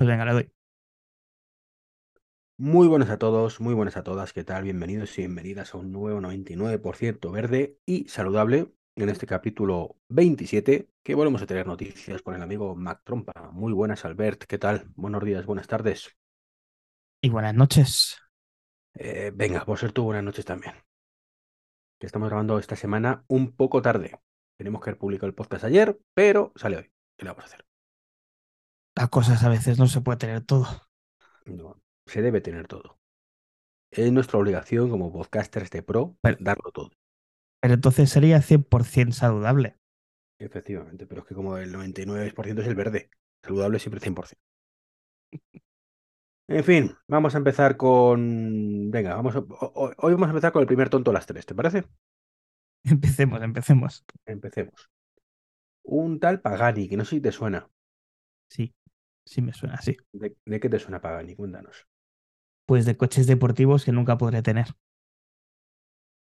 Pues venga, le doy. Muy buenas a todos, muy buenas a todas, ¿qué tal? Bienvenidos y bienvenidas a un nuevo 99% verde y saludable en este capítulo 27, que volvemos a tener noticias con el amigo Mac Trompa. Muy buenas, Albert, ¿qué tal? Buenos días, buenas tardes. Y buenas noches. Eh, venga, por ser tú, buenas noches también. Que estamos grabando esta semana un poco tarde. Tenemos que haber publicado el podcast ayer, pero sale hoy. ¿Qué le vamos a hacer? Las cosas a veces no se puede tener todo. No, se debe tener todo. Es nuestra obligación como podcasters de pro Pero- darlo todo. Pero entonces sería 100% saludable. Efectivamente, pero es que como el 99% es el verde, saludable siempre 100%. En fin, vamos a empezar con... Venga, vamos a- ho- ho- hoy vamos a empezar con el primer tonto a las tres, ¿te parece? Empecemos, empecemos. Empecemos. Un tal Pagani, que no sé si te suena. Sí, sí me suena así. ¿De, de qué te suena Pagani? Cuéntanos. Pues de coches deportivos que nunca podré tener.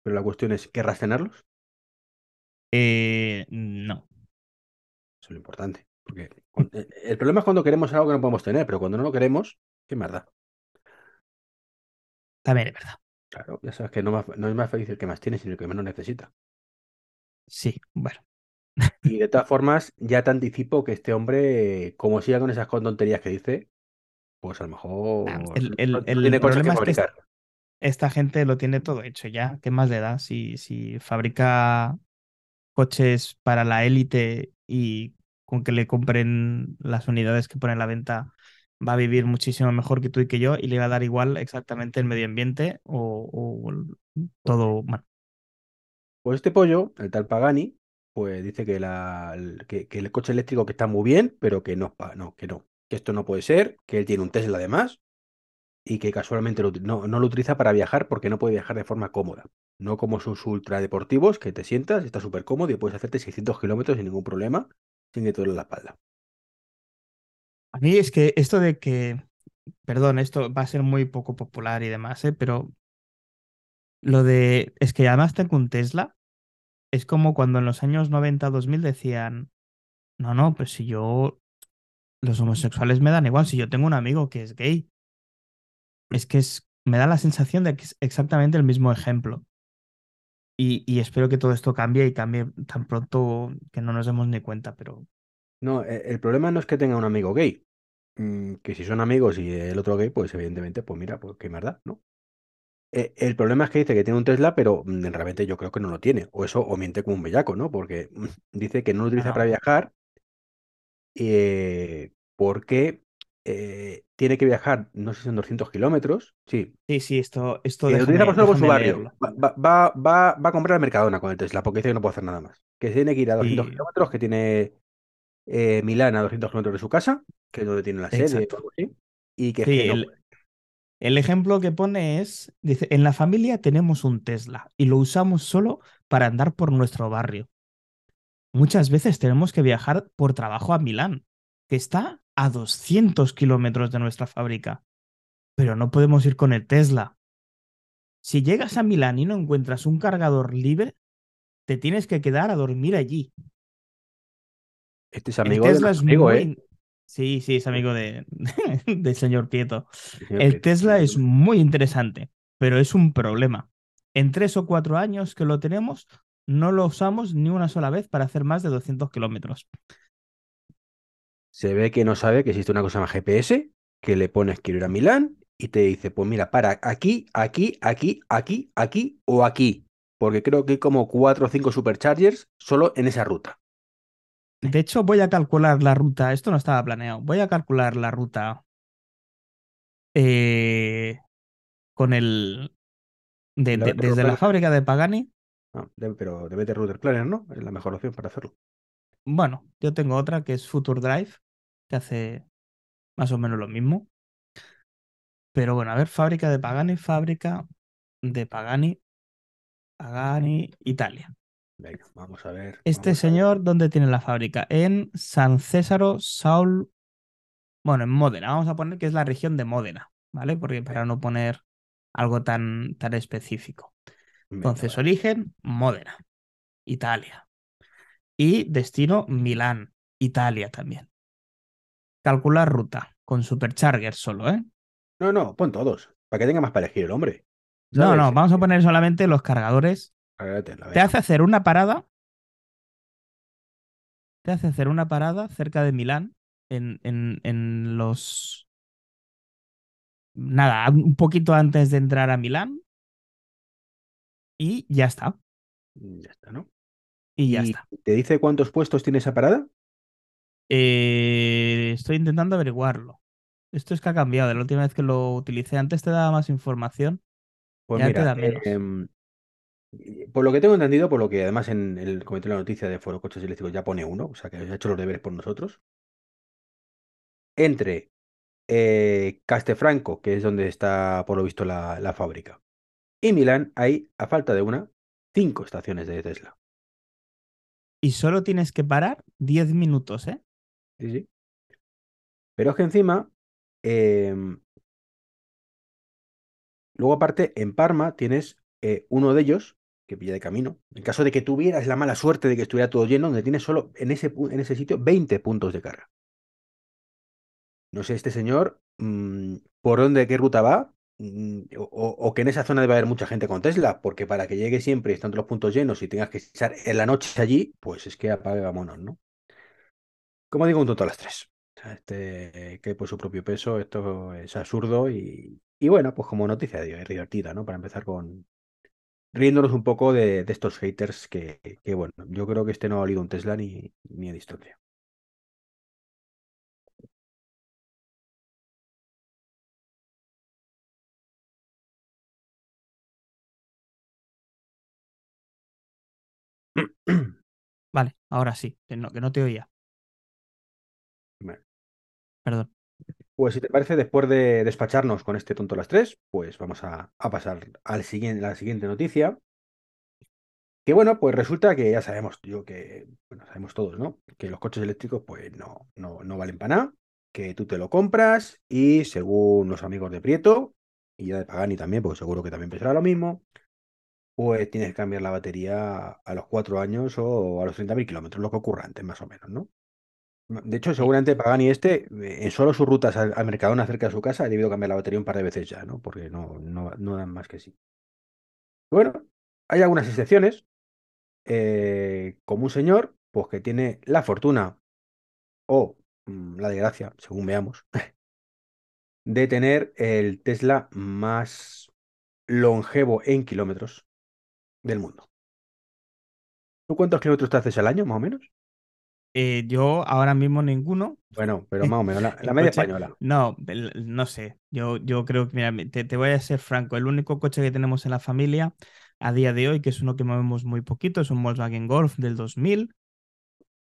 Pero la cuestión es, ¿querrás tenerlos? Eh, no. Eso es lo importante. Porque cuan- el problema es cuando queremos algo que no podemos tener, pero cuando no lo queremos, ¿qué más da? También es verdad. Claro, ya sabes que no, no es más feliz el que más tiene, sino el que menos necesita. Sí, bueno. Y de todas formas, ya te anticipo que este hombre, como siga con esas tonterías que dice, pues a lo mejor Ah, el- el- no- no el tiene cosas que problema es que fabricar. Esta gente lo tiene todo hecho ya. ¿Qué más le da? Si, si fabrica coches para la élite y con que le compren las unidades que pone a la venta, va a vivir muchísimo mejor que tú y que yo y le va a dar igual exactamente el medio ambiente o, o el- todo. Bueno, Pues este pollo, el tal Pagani, pues dice que, la, que, el coche eléctrico que está muy bien, pero que no, no, que no, que esto no puede ser, que él tiene un Tesla además y que casualmente no, no lo utiliza para viajar porque no puede viajar de forma cómoda. No como sus ultradeportivos, que te sientas, está súper cómodo y puedes hacerte 600 kilómetros sin ningún problema, sin que te duele la espalda. a mí es que esto de que, perdón, esto va a ser muy poco popular y demás, ¿eh? pero lo de, es que además tengo un Tesla, es como cuando en los años 90-2000 decían, no, no, pues si yo, los homosexuales me dan igual, si yo tengo un amigo que es gay, es que es, me da la sensación de que es exactamente el mismo ejemplo. Y, y espero que todo esto cambie y cambie tan pronto que no nos demos ni cuenta, pero No, e- el problema no es que tenga un amigo gay. Mm, Que si son amigos y el otro gay, pues evidentemente, pues mira, pues qué más da, ¿no? Eh, El problema es que dice que tiene un Tesla, pero mm, realmente yo creo que no lo tiene. O eso, o miente como un bellaco, ¿no? Porque mm, dice que no lo utiliza para viajar eh, porque eh, tiene que viajar, no sé si son 200 kilómetros. Sí, sí, sí, esto, esto lo utiliza por solo su barrio. Va, va, va, a comprar al Mercadona con el Tesla, porque dice que no puede hacer nada más. Que se tiene que ir a 200 Y- kilómetros, que tiene eh, Milán a 200 kilómetros de su casa, que es donde tiene la sede y que es Sí, que no el, puede. El ejemplo que pone es, dice, en la familia tenemos un Tesla y lo usamos solo para andar por nuestro barrio. Muchas veces tenemos que viajar por trabajo a Milán, que está a 200 kilómetros de nuestra fábrica, pero no podemos ir con el Tesla. Si llegas a Milán y no encuentras un cargador libre, te tienes que quedar a dormir allí. Este es El amigo de Tesla es nuestro amigo, muy... ¿eh? Sí, sí, es amigo de, del señor Prieto. El señor El Prieto. Tesla es muy interesante, pero es un problema. En tres o cuatro años que lo tenemos, no lo usamos ni una sola vez para hacer más de 200 kilómetros. Se ve que no sabe que existe una cosa más GPS, que le pones quiero ir a Milán y te dice, pues mira, para aquí, aquí, aquí, aquí, aquí o aquí. Porque creo que hay como cuatro o cinco superchargers solo en esa ruta. De hecho, voy a calcular la ruta. Esto no estaba planeado. Voy a calcular la ruta eh, con el. de- de- desde la fábrica de Pagani. Ah, pero debe de Router Planner, ¿no? Es la mejor opción para hacerlo. Bueno, yo tengo otra que es Future Drive, que hace más o menos lo mismo. Pero bueno, a ver, fábrica de Pagani, fábrica de Pagani, Pagani, Italia. Venga, vamos a ver. Este ver. señor, ¿dónde tiene la fábrica? En San Césaro, Saul. Bueno, en Módena. Vamos a poner que es la región de Módena, ¿vale? Porque para no poner algo tan, tan específico. Entonces, origen, Módena, Italia. Y destino, Milán, Italia también. Calcular ruta con Supercharger solo, ¿eh? No, no, pon todos. Para que tenga más para elegir el hombre. No, no, vamos a poner solamente los cargadores. Te hace hacer una parada. Te hace hacer una parada cerca de Milán, en, en, en los. Nada, un poquito antes de entrar a Milán. Y ya está. Ya está, ¿no? Y ya ¿Y está. ¿Te dice cuántos puestos tiene esa parada? Eh, estoy intentando averiguarlo. Esto es que ha cambiado. De la última vez que lo utilicé, antes te daba más información. Pues Ya te da menos. em, por lo que tengo entendido, por lo que además en el comité de la noticia de Foro Coches Eléctricos ya pone uno, o sea que ha hecho los deberes por nosotros. Entre eh, Castefranco, que es donde está por lo visto la, la fábrica, y Milán hay, a falta de una, cinco estaciones de Tesla. Y solo tienes que parar 10 minutos, ¿eh? Sí, sí. Pero es que encima, em, luego aparte, en Parma tienes eh, uno de ellos que pilla de camino. En caso de que tuvieras la mala suerte de que estuviera todo lleno, donde tienes solo en ese, en ese sitio 20 puntos de carga. No sé, este señor, mm, por dónde, qué ruta va, mm, o, que en esa zona debe haber mucha gente con Tesla, porque para que llegue siempre todos los puntos llenos y tengas que echar en la noche allí, pues es que apague vámonos, ¿no? Como digo, un tonto a las tres. Este que por su propio peso, esto es absurdo y, y bueno, pues como noticia di- divertida, ¿no? Para empezar con riéndonos un poco de, de estos haters que, que, bueno, yo creo que este no ha olido un Tesla ni, ni a distancia. Vale, ahora sí, que no, que no te oía. Perdón. Pues si te parece, después de despacharnos con este tonto las tres, pues vamos a, a pasar al siguiente, la siguiente noticia. Que bueno, pues resulta que ya sabemos, yo que, bueno, sabemos todos, ¿no? Que los coches eléctricos pues no, no, no valen para nada, que tú te lo compras y según los amigos de Prieto, y ya de Pagani también, porque seguro que también pensará lo mismo, pues tienes que cambiar la batería a los cuatro años o a los 30.000 kilómetros, lo que ocurra antes, más o menos, ¿no? De hecho, seguramente Pagani este, eh, en solo sus rutas al, al Mercadona cerca de su casa, ha debido cambiar la batería un par de veces ya, ¿no? Porque no, no, no dan más que sí. Bueno, hay algunas excepciones, eh, como un señor, pues que tiene la fortuna o mm, la desgracia, según veamos, de tener el Tesla más longevo en kilómetros del mundo. ¿Tú cuántos kilómetros te haces al año, más o menos? Eh, yo ahora mismo ninguno. Bueno, pero más o menos, la, media coche- española. No, no sé. Yo, yo creo que, mira, te, te voy a ser franco. El único coche que tenemos en la familia a día de hoy, que es uno que movemos muy poquito, es un Volkswagen Golf del 2000,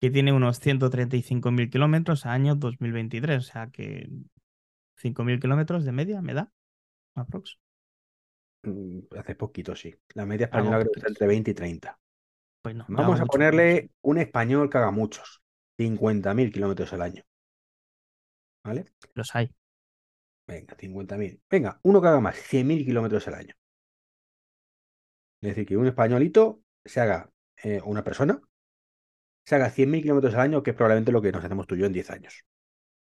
que tiene unos 135.000 kilómetros a año 2023. O sea que 5.000 kilómetros de media me da, aprox. Mm, Hace poquito, sí. La media española creo que está entre 20 y 30. Pues no, Vamos a ponerle un español que haga muchos. 50.000 kilómetros al año. ¿Vale? Los hay. Venga, 50.000. Venga, uno que haga más, 100.000 kilómetros al año. Es decir, que un españolito se haga, eh, una persona, se haga 100.000 kilómetros al año, que es probablemente lo que nos hacemos tú y yo en 10 años.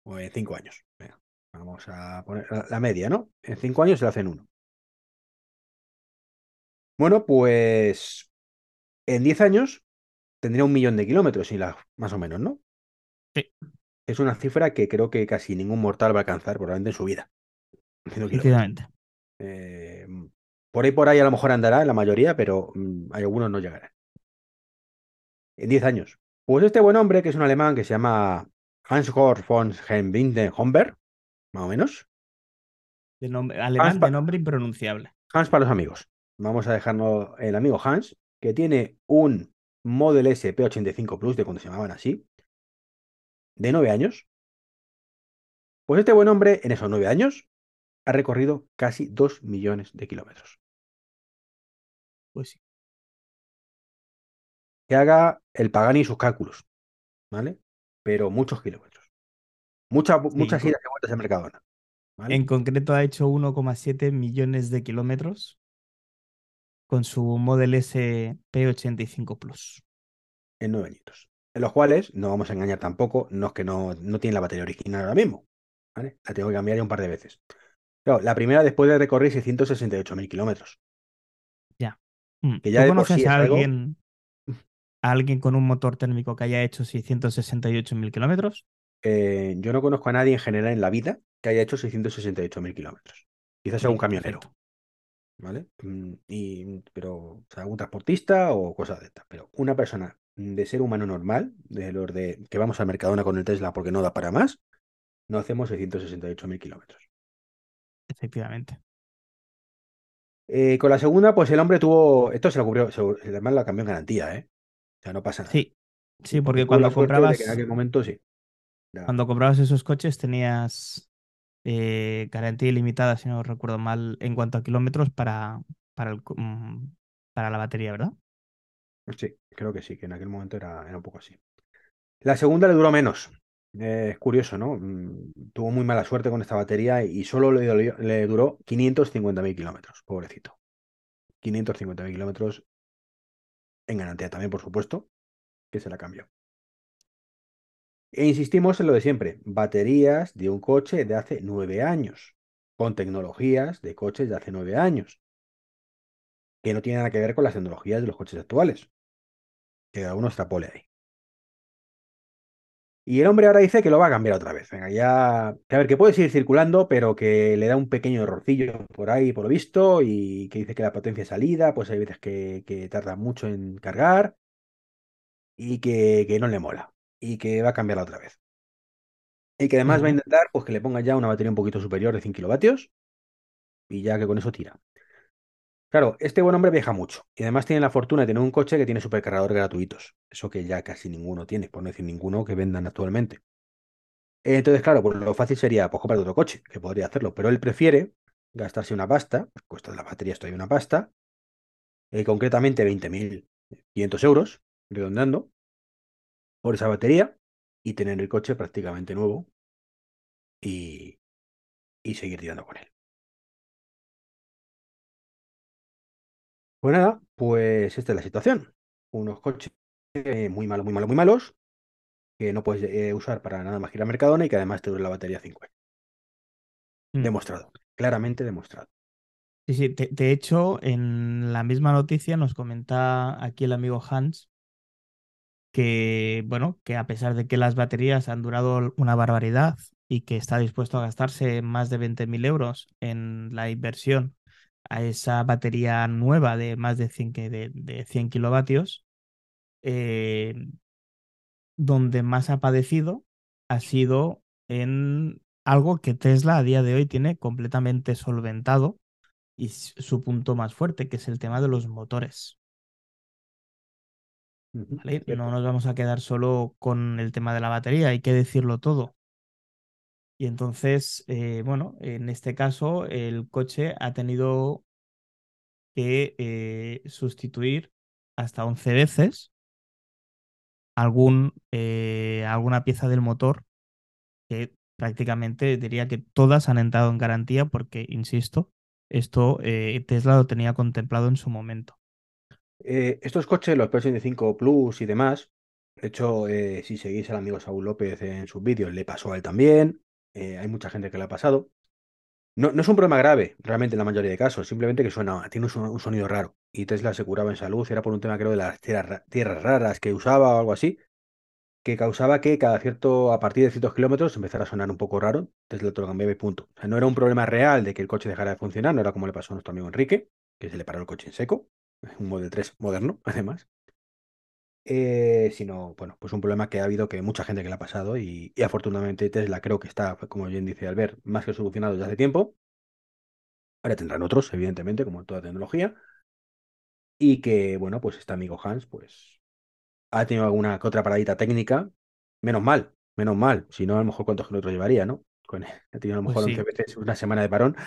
O en 5 años. Venga, vamos a poner la, media, ¿no? En 5 años se le hacen uno. Bueno, pues en 10 años tendría un millón de kilómetros, y la, más o menos, ¿no? Sí. Es una cifra que creo que casi ningún mortal va a alcanzar probablemente en su vida. Efectivamente. Eh, por ahí por ahí a lo mejor andará en la mayoría, pero mm, hay algunos no llegarán. En 10 años. Pues este buen hombre, que es un alemán que se llama Hans-Georg von Homberg, más o menos. De nombre, alemán de nombre impronunciable. Hans para los amigos. Vamos a dejarnos el amigo Hans, que tiene un Model S P85 Plus, de cuando se llamaban así, de 9 años. Pues este buen hombre, en esos 9 años, ha recorrido casi 2 millones de kilómetros. Pues sí. que haga el Pagani sus cálculos, ¿vale? Pero muchos kilómetros. Mucha- muchas co- idas y vueltas al Mercadona, ¿vale? En concreto ha hecho 1,7 millones de kilómetros con su Model S P85 Plus. En nueve añitos. En los cuales, no vamos a engañar tampoco, no es que no, no tiene la batería original ahora mismo. ¿vale? La tengo que cambiar ya un par de veces. Claro, la primera después de recorrer 668.000 kilómetros. Ya. Mm, Que ya ¿Tú conoces sí a algo- alguien, a alguien con un motor térmico que haya hecho 668.000 kilómetros? Eh, yo no conozco a nadie en general en la vida que haya hecho 668.000 kilómetros. Quizás sea un camionero, perfecto. ¿Vale? Mm, Y, pero, o sea, un transportista o cosas de estas. Pero una persona de ser humano normal, de los de que vamos al Mercadona con el Tesla porque no da para más, no hacemos 668.000 kilómetros. Efectivamente. Eh, con la segunda, pues el hombre tuvo. Esto se lo cubrió, se- además la cambió en garantía, ¿eh? O sea, no pasa nada. Sí, sí, porque cuando comprabas, en aquel momento sí. Cuando comprabas esos coches tenías eh, garantía ilimitada, si no recuerdo mal, en cuanto a kilómetros para, mm, para la batería, ¿verdad? Sí, creo que sí, que en aquel momento era, era un poco así. La segunda le duró menos. Es curioso, ¿no? Mm, Tuvo muy mala suerte con esta batería y solo le, le duró 550.000 kilómetros, pobrecito. 550.000 kilómetros en garantía también, por supuesto, que se la cambió. E insistimos en lo de siempre, baterías de un coche de hace nueve años, con tecnologías de coches de hace nueve años, que no tienen nada que ver con las tecnologías de los coches actuales. Que cada uno extrapole ahí. Y el hombre ahora dice que lo va a cambiar otra vez. Venga, ya. Que a ver, que puede seguir circulando, pero que le da un pequeño errorcillo por ahí, por lo visto, y que dice que la potencia salida, pues hay veces que, tarda mucho en cargar y que no le mola. Y que va a cambiarla otra vez. Y que además va a intentar pues, que le ponga ya una batería un poquito superior de 100 kilovatios y ya que con eso tira. Claro, este buen hombre viaja mucho y además tiene la fortuna de tener un coche que tiene supercargadores gratuitos. Eso que ya casi ninguno tiene, por no decir ninguno que vendan actualmente. Entonces, claro, pues lo fácil sería pues, comprar otro coche, que podría hacerlo, pero él prefiere gastarse una pasta, cuesta la batería esto hay una pasta, eh, concretamente 20.500 euros, redondeando, por esa batería y tener el coche prácticamente nuevo y, y seguir tirando con él. Pues nada, pues esta es la situación. Unos coches muy malos, muy malos, muy malos, que no puedes eh, usar para nada más que ir a Mercadona y que además te dura la batería 5 años. Mm. Demostrado, claramente demostrado. Sí, sí. De, de hecho, en la misma noticia nos comenta aquí el amigo Hans que, bueno, que a pesar de que las baterías han durado una barbaridad y que está dispuesto a gastarse más de 20.000 euros en la inversión a esa batería nueva de más de 100, que- de, de 100 kilovatios, eh, donde más ha padecido ha sido en algo que Tesla a día de hoy tiene completamente solventado y su punto más fuerte, que es el tema de los motores. ¿Vale? No nos vamos a quedar solo con el tema de la batería, hay que decirlo todo. Y entonces, eh, bueno, en este caso, el coche ha tenido que eh, sustituir hasta 11 veces algún, eh, alguna pieza del motor que prácticamente diría que todas han entrado en garantía porque, insisto, esto Tesla lo tenía contemplado en su momento. Eh, estos coches, los P85 Plus y demás, de hecho, eh, si seguís al amigo Saúl López en sus vídeos, le pasó a él también. eh, hay mucha gente que le ha pasado. No, no es un problema grave, realmente en la mayoría de casos, simplemente que suena, tiene un, son- un sonido raro. Y Tesla se curaba en salud, era por un tema, creo, de las tierras, ra- tierras raras que usaba o algo así, que causaba que cada cierto, a partir de ciertos kilómetros empezara a sonar un poco raro. Tesla te lo cambiaba y punto. O sea, no era un problema real de que el coche dejara de funcionar, no era como le pasó a nuestro amigo Enrique, que se le paró el coche en seco, un Model 3 moderno, además. Eh, sino, bueno, pues un problema que ha habido que mucha gente que le ha pasado y, y afortunadamente Tesla creo que está, como bien dice Albert, más que solucionado ya hace tiempo. Ahora tendrán otros, evidentemente, como toda tecnología. Y que, bueno, pues este amigo Hans, pues ha tenido alguna que otra paradita técnica. Menos mal, menos mal. Si no, a lo mejor cuántos kilómetros llevaría, ¿no? Con, ha tenido a lo Pues mejor sí. 11 veces una semana de parón.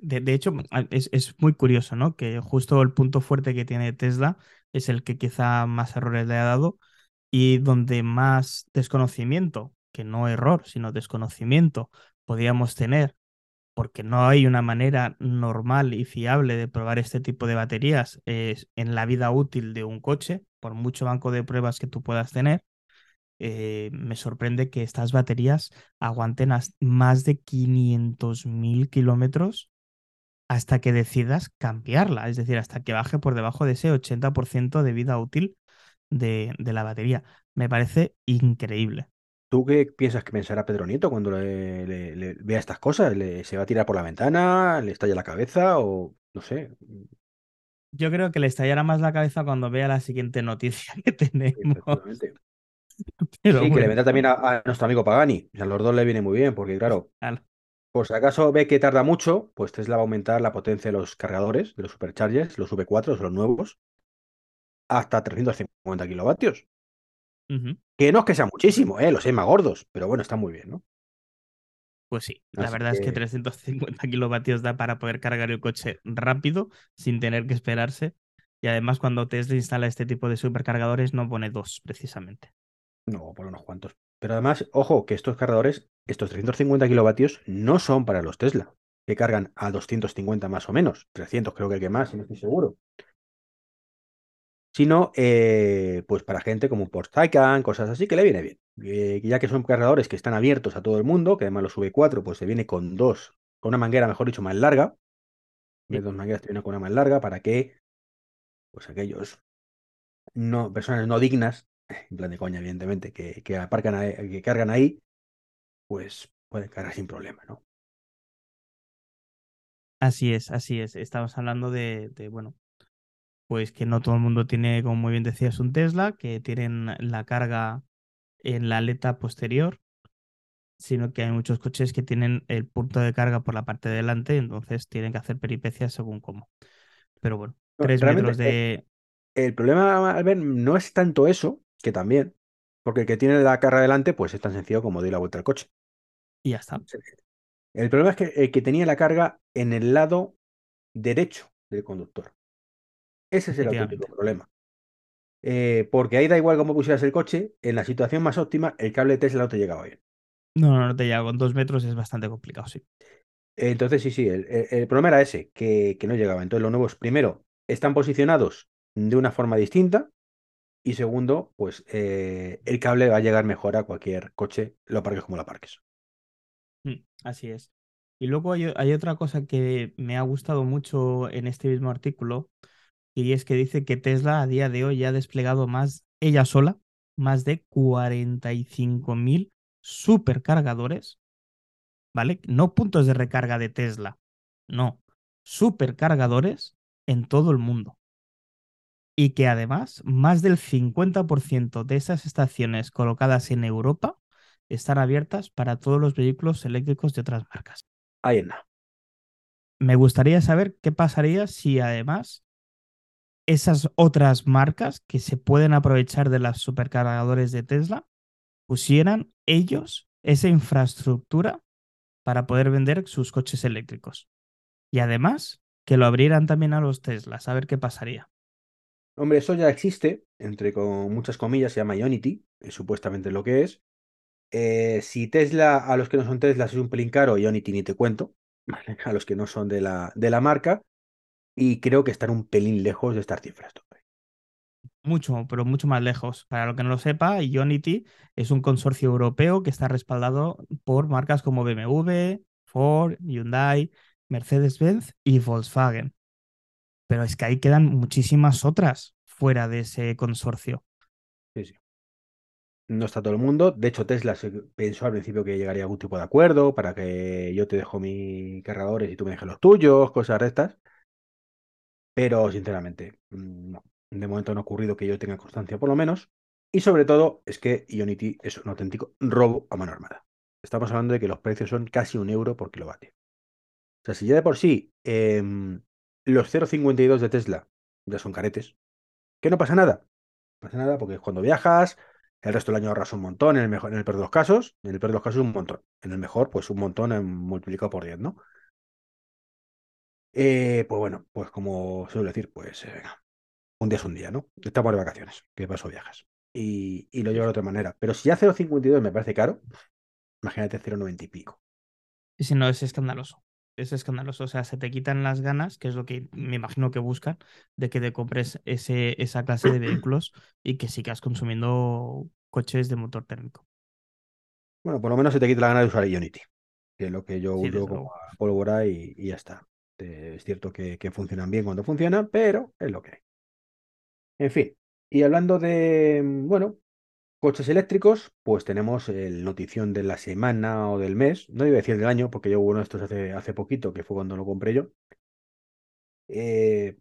De, hecho, es, es muy curioso, ¿no? Que justo el punto fuerte que tiene Tesla es el que quizá más errores le ha dado y donde más desconocimiento, que no error, sino desconocimiento, podíamos tener, porque no hay una manera normal y fiable de probar este tipo de baterías es en la vida útil de un coche, por mucho banco de pruebas que tú puedas tener, eh, me sorprende que estas baterías aguanten más de 500.000 kilómetros hasta que decidas cambiarla, es decir, hasta que baje por debajo de ese 80% de vida útil de, la batería. Me parece increíble. ¿Tú qué piensas que pensará Pedro Nieto cuando le, vea estas cosas? ¿Se va a tirar por la ventana? ¿Le estalla la cabeza? O no sé. Yo creo que le estallará más la cabeza cuando vea la siguiente noticia que tenemos. sí, que le vendrá también a, nuestro amigo Pagani. a los dos le viene muy bien, porque claro, por si acaso ve que tarda mucho, pues Tesla va a aumentar la potencia de los cargadores, de los superchargers, los V4, los nuevos, hasta 350 kilovatios. Que no es que sea muchísimo, ¿eh? los hay más gordos, pero bueno, está muy bien, ¿no? Pues sí, la verdad es que 350 kilovatios da para poder cargar el coche rápido, sin tener que esperarse. Y además, cuando Tesla instala este tipo de supercargadores, no pone dos, precisamente. No, por unos cuantos. Pero además, ojo, que estos cargadores, estos 350 kilovatios, no son para los Tesla, que cargan a 250 más o menos, 300 creo que el que más, si no estoy seguro. Sino, eh, pues para gente como un Porsche Taycan, cosas así, que le viene bien. Eh, ya que son cargadores que están abiertos a todo el mundo, que además los V4, pues se viene con dos, con una manguera, mejor dicho, más larga. De dos mangueras te viene con una más larga para que, pues aquellos no, personas no dignas en plan de coña, evidentemente, que, que aparcan que cargan ahí, pues pueden cargar sin problema, ¿no? Así es, así es. Estamos hablando de, de, bueno, pues que no todo el mundo tiene, como muy bien decías, un Tesla, que tienen la carga en la aleta posterior, sino que hay muchos coches que tienen el punto de carga por la parte de delante, entonces tienen que hacer peripecias según cómo. Pero bueno, tres metros eh, de. El, problema, Albert, no es tanto eso, que también, porque el que tiene la carga delante, pues es tan sencillo como doy la vuelta al coche. Y ya está. El problema es que el que tenía la carga en el lado derecho del conductor. Ese es el auténtico problema. Eh, porque ahí da igual cómo pusieras el coche, en la situación más óptima, el cable de Tesla no te llegaba bien. No, no, no te llega. Con dos metros es bastante complicado, sí. Entonces, sí, sí, el, problema era ese, que, que, no llegaba. Entonces, los nuevos, primero, están posicionados de una forma distinta, y segundo, pues eh, el cable va a llegar mejor a cualquier coche, lo parques como lo parques. Mm, así es. Y luego hay, otra cosa que me ha gustado mucho en este mismo artículo, y es que dice que Tesla a día de hoy ya ha desplegado más, ella sola, más de 45.000 supercargadores, ¿vale? No puntos de recarga de Tesla, no, supercargadores en todo el mundo y que además más del 50% de esas estaciones colocadas en Europa están abiertas para todos los vehículos eléctricos de otras marcas. Ahí en Me gustaría saber qué pasaría si además esas otras marcas que se pueden aprovechar de las supercargadores de Tesla pusieran ellos esa infraestructura para poder vender sus coches eléctricos. Y además que lo abrieran también a los Teslas, a ver qué pasaría. Hombre, eso ya existe, entre con muchas comillas, se llama Ionity, es supuestamente lo que es. Eh, si Tesla, a los que no son Tesla, es un pelín caro, Ionity ni te cuento, a los que no son de la, de la marca, y creo que están un pelín lejos de estas cifras. Mucho, pero mucho más lejos. Para lo que no lo sepa, Ionity es un consorcio europeo que está respaldado por marcas como BMW, Ford, Hyundai, Mercedes-Benz y Volkswagen. Pero es que ahí quedan muchísimas otras fuera de ese consorcio. Sí, sí. No está todo el mundo. De hecho, Tesla pensó al principio que llegaría a algún tipo de acuerdo para que yo te dejo mis cargadores y tú me dejes los tuyos, cosas de estas. Pero, sinceramente, mm, no. De momento no ha ocurrido que yo tenga constancia, por lo menos. Y sobre todo, es que Ionity es un auténtico robo a mano armada. Estamos hablando de que los precios son casi un euro por kilovatio. O sea, si ya de por sí em, los 0,52 de Tesla ya son caretes. Que no pasa nada. No pasa nada porque cuando viajas, el resto del año ahorras un montón, en el, mejor, en el peor de los casos, en el peor de los casos un montón. En el mejor, pues un montón multiplicado por 10, ¿no? Eh, pues bueno, pues como suelo decir, pues eh, venga, un día es un día, ¿no? Estamos de vacaciones, que paso viajas. Y, y lo llevo de otra manera. Pero si ya 0,52 me parece caro, imagínate 0,90 y pico. Y si no, es escandaloso es escandaloso. O sea, se te quitan las ganas, que es lo que me imagino que buscan, de que te compres ese, esa clase de vehículos y que sigas consumiendo coches de motor térmico. Bueno, por lo menos se te quita la gana de usar Ionity, que es lo que yo Sí, uso como pólvora y, y ya está. Es cierto que, que funcionan bien cuando funcionan, pero es lo que hay. En fin, y hablando de, mm, bueno, coches eléctricos, pues tenemos el notición de la semana o del mes, no iba a decir del año, porque yo hubo uno de estos hace, hace poquito, que fue cuando lo compré yo. Eh,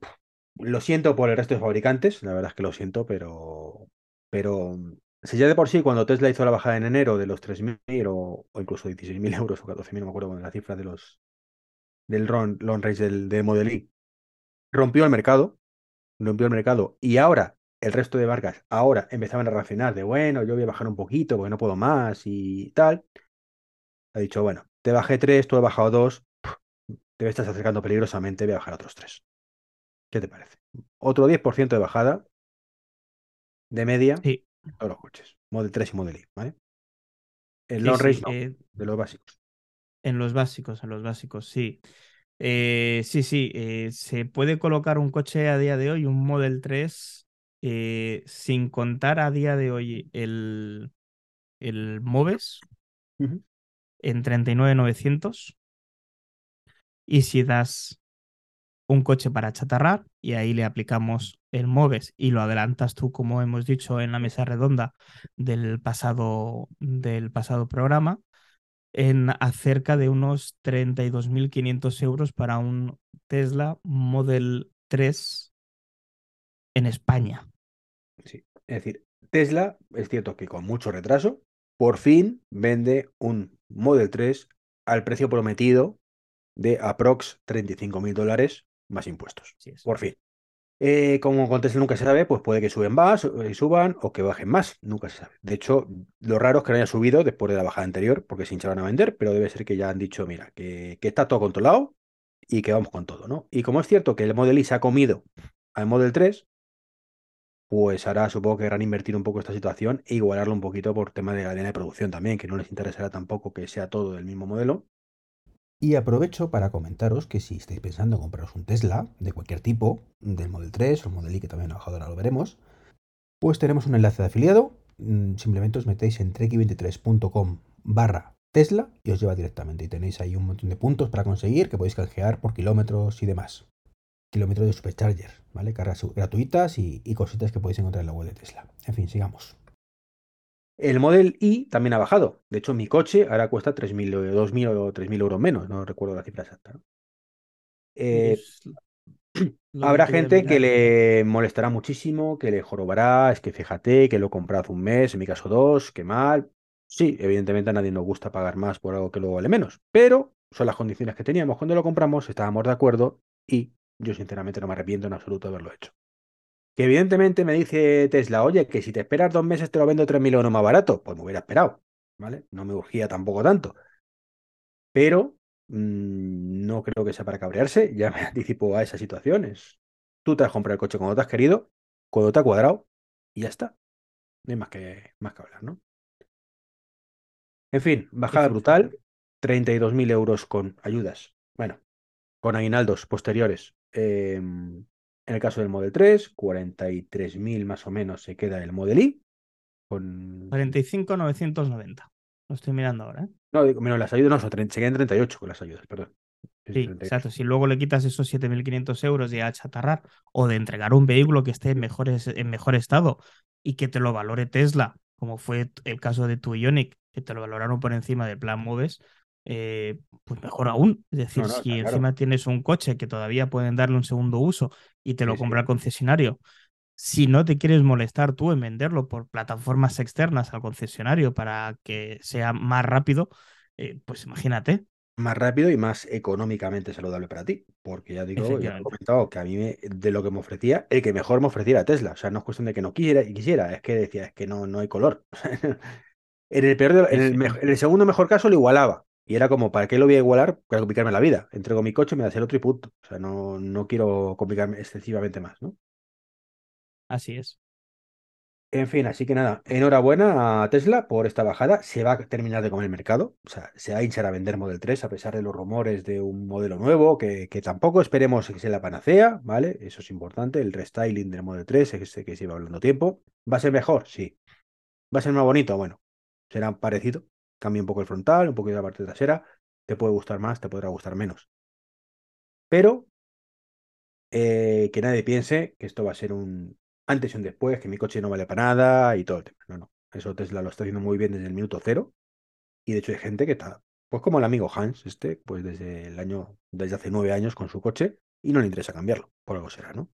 lo siento por el resto de fabricantes, la verdad es que lo siento, pero, pero mm, si ya de por sí cuando Tesla hizo la bajada en enero de los 3.000 o, o incluso 16.000 euros o 14.000, no me acuerdo con la cifra de los, del long range del, del Model Y, rompió el mercado, rompió el mercado y ahora el resto de marcas ahora empezaban a reaccionar de, bueno, yo voy a bajar un poquito porque no puedo más y tal. Ha dicho, bueno, te bajé 3, tú has bajado 2, te estás acercando peligrosamente, voy a bajar otros 3. ¿Qué te parece? Otro 10% de bajada de media Sí, todos los coches, Model 3 y Model Y, ¿vale? El sí, long range no, eh, de los básicos. en los básicos, en los básicos, sí. Eh, sí, sí. eh, se puede colocar un coche a día de hoy, un Model 3, eh, sin contar a día de hoy el, el Moves Ujú. en 39.900. Y si das un coche para chatarrar y ahí le aplicamos el Moves y lo adelantas tú, como hemos dicho en la mesa redonda del pasado, del pasado programa, en acerca de unos 32.500 euros para un Tesla Model 3 en España. Sí. Es decir, Tesla, es cierto que con mucho retraso, por fin vende un Model 3 al precio prometido de aprox 35 mil dólares más impuestos. Es. Por fin. Eh, como con Tesla nunca se sabe, pues puede que suben más, eh, suban o que bajen más, nunca se sabe. De hecho, lo raro es que no haya subido después de la bajada anterior, porque se hincharon a vender, pero debe ser que ya han dicho, mira, que, que está todo controlado y que vamos con todo, ¿no? Y como es cierto que el Model Y se ha comido al Model 3, pues ahora supongo que querrán invertir un poco esta situación e igualarlo un poquito por tema de cadena de producción también, que no les interesará tampoco que sea todo del mismo modelo. Y aprovecho para comentaros que si estáis pensando en compraros un Tesla de cualquier tipo, del Model 3 o el Model Y que también ahora lo veremos, pues tenemos un enlace de afiliado. mm, Simplemente os metéis en treki23.com barra Tesla y os lleva directamente. Y tenéis ahí un montón de puntos para conseguir que podéis canjear por kilómetros y demás. Kilómetros de supercharger, ¿vale? Cargas gratuitas y, y cositas que podéis encontrar en la web de Tesla. En fin, sigamos. El Model Y también ha bajado. De hecho, mi coche ahora cuesta 3.000, o 2.000 o 3.000 euros menos, no recuerdo la cifra exacta. ¿no? Eh, Es lo que habrá gente que le molestará muchísimo, que le jorobará, es que fíjate que lo he comprado hace un mes, en mi caso dos, qué mal. Sí, evidentemente a nadie nos gusta pagar más por algo que luego vale menos, pero son las condiciones que teníamos cuando lo compramos, estábamos de acuerdo y yo sinceramente no me arrepiento en absoluto de haberlo hecho. Que evidentemente me dice Tesla, oye, que si te esperas dos meses te lo vendo 3.000 euros más barato, pues me hubiera esperado, ¿vale? No me urgía tampoco tanto. Pero mm, no creo que sea para cabrearse, ya me anticipo a esas situaciones. Tú te has comprado el coche cuando te has querido, cuando te ha cuadrado, y ya está. No hay más que, más que hablar, ¿no? En fin, bajada brutal, 32.000 euros con ayudas. Bueno, con aguinaldos posteriores. Eh, en el caso del Model 3, 43.000 más o menos se queda el Model Y. Con... 45.990. Lo estoy mirando ahora. ¿eh? No, digo, menos las ayudas, no, son 30 se quedan 38 con las ayudas, perdón. Sí, 38. exacto. Si luego le quitas esos 7.500 euros de achatarrar o de entregar un vehículo que esté en en mejor estado y que te lo valore Tesla, como fue el caso de tu Ioniq, que te lo valoraron por encima del plan Moves, eh, pues mejor aún. Es decir, No, no, si claro. encima tienes un coche que todavía pueden darle un segundo uso y te lo Sí, sí. compra el concesionario, si no te quieres molestar tú en venderlo por plataformas externas al concesionario para que sea más rápido, eh, pues imagínate. Más rápido y más económicamente saludable para ti. Porque ya digo, ya he comentado que a mí me- de lo que me ofrecía, el que mejor me ofreciera Tesla. O sea, no es cuestión de que no quisiera y quisiera, es que decía, es que no, no hay color. En el peor de- en, Sí, el sí. mej- en el segundo mejor caso lo igualaba. Y era como, ¿para qué lo voy a igualar? Para complicarme la vida. Entrego mi coche, me das el otro y punto. O sea, no, no quiero complicarme excesivamente más, ¿no? Así es. En fin, así que nada, enhorabuena a Tesla por esta bajada. Se va a terminar de comer el mercado. O sea, se va a hinchar a vender Model 3 a pesar de los rumores de un modelo nuevo que, que tampoco esperemos que sea la panacea, ¿vale? Eso es importante. El restyling del Model 3, ese que se iba hablando tiempo. ¿Va a ser mejor? Sí. ¿Va a ser más bonito? Bueno, será parecido. Cambia un poco el frontal, un poquito la parte trasera. Te puede gustar más, te podrá gustar menos. Pero eh, que nadie piense que esto va a ser un antes y un después, que mi coche no vale para nada y todo el tema. No, no. Eso Tesla lo está haciendo muy bien desde el minuto cero. Y de hecho hay gente que está, pues como el amigo Hans, este, pues desde el año, desde hace nueve años con su coche y no le interesa cambiarlo. Por algo será, ¿no?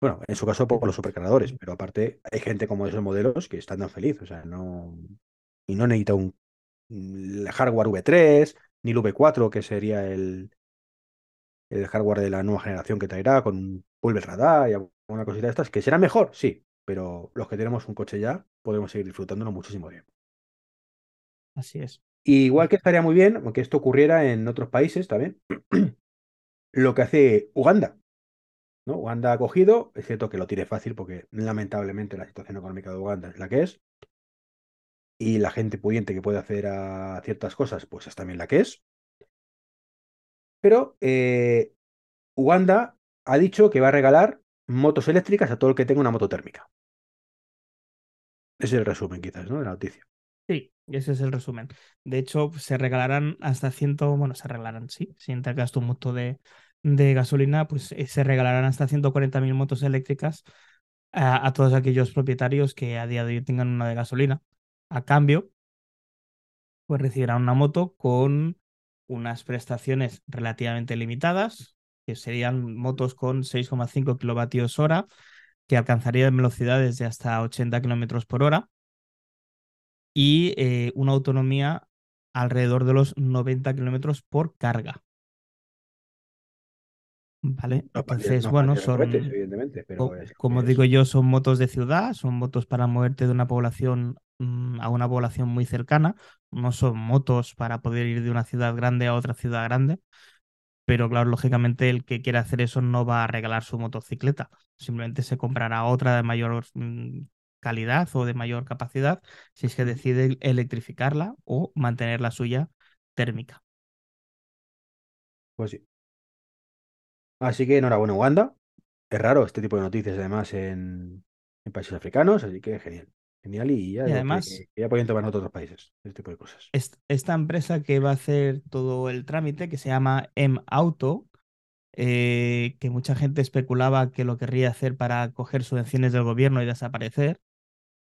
Bueno, en su caso por los supercargadores, pero aparte hay gente como esos modelos que están tan feliz, o sea, no. Y no necesita un el hardware V3, ni el V4, que sería el, el hardware de la nueva generación que traerá con un Pulver Radar y alguna cosita de estas, que será mejor, sí, pero los que tenemos un coche ya podemos seguir disfrutándolo muchísimo tiempo. Así es. igual que estaría muy bien, aunque esto ocurriera en otros países también, lo que hace Uganda. ¿no? Uganda ha cogido, es cierto que lo tiene fácil porque lamentablemente la situación económica de Uganda es la que es, y la gente pudiente que puede hacer a ciertas cosas, pues es también la que es. Pero eh, Uganda ha dicho que va a regalar motos eléctricas a todo el que tenga una moto térmica. Ese es el resumen, quizás, ¿no? De la noticia. Sí, ese es el resumen. De hecho, se regalarán hasta ciento, bueno, se regalarán, sí, si entras tu moto de, de gasolina, pues eh, se regalarán hasta 140.000 motos eléctricas a, a, todos aquellos propietarios que a día de hoy tengan una de gasolina. A cambio, pues recibirán una moto con unas prestaciones relativamente limitadas, que serían motos con 6,5 kilovatios hora, que alcanzarían velocidades de hasta 80 kilómetros por hora y eh, una autonomía alrededor de los 90 kilómetros por carga. ¿Vale? No, Entonces, no, bueno, no, son, evidentemente, pero co- como digo yo, son motos de ciudad, son motos para moverte de una población a una población muy cercana, no son motos para poder ir de una ciudad grande a otra ciudad grande, pero claro, lógicamente el que quiera hacer eso no va a regalar su motocicleta, simplemente se comprará otra de mayor mm, calidad o de mayor capacidad si es que decide electrificarla o mantener la suya térmica. Pues sí. Así que enhorabuena, Uganda. Es raro este tipo de noticias, además, en, en países africanos, así que genial. Genial y ya, Y además- que, que ya pueden tomar otros países, este tipo de cosas. est- esta empresa que va a hacer todo el trámite, que se llama M-Auto, eh, que mucha gente especulaba que lo querría hacer para coger subvenciones del gobierno y desaparecer,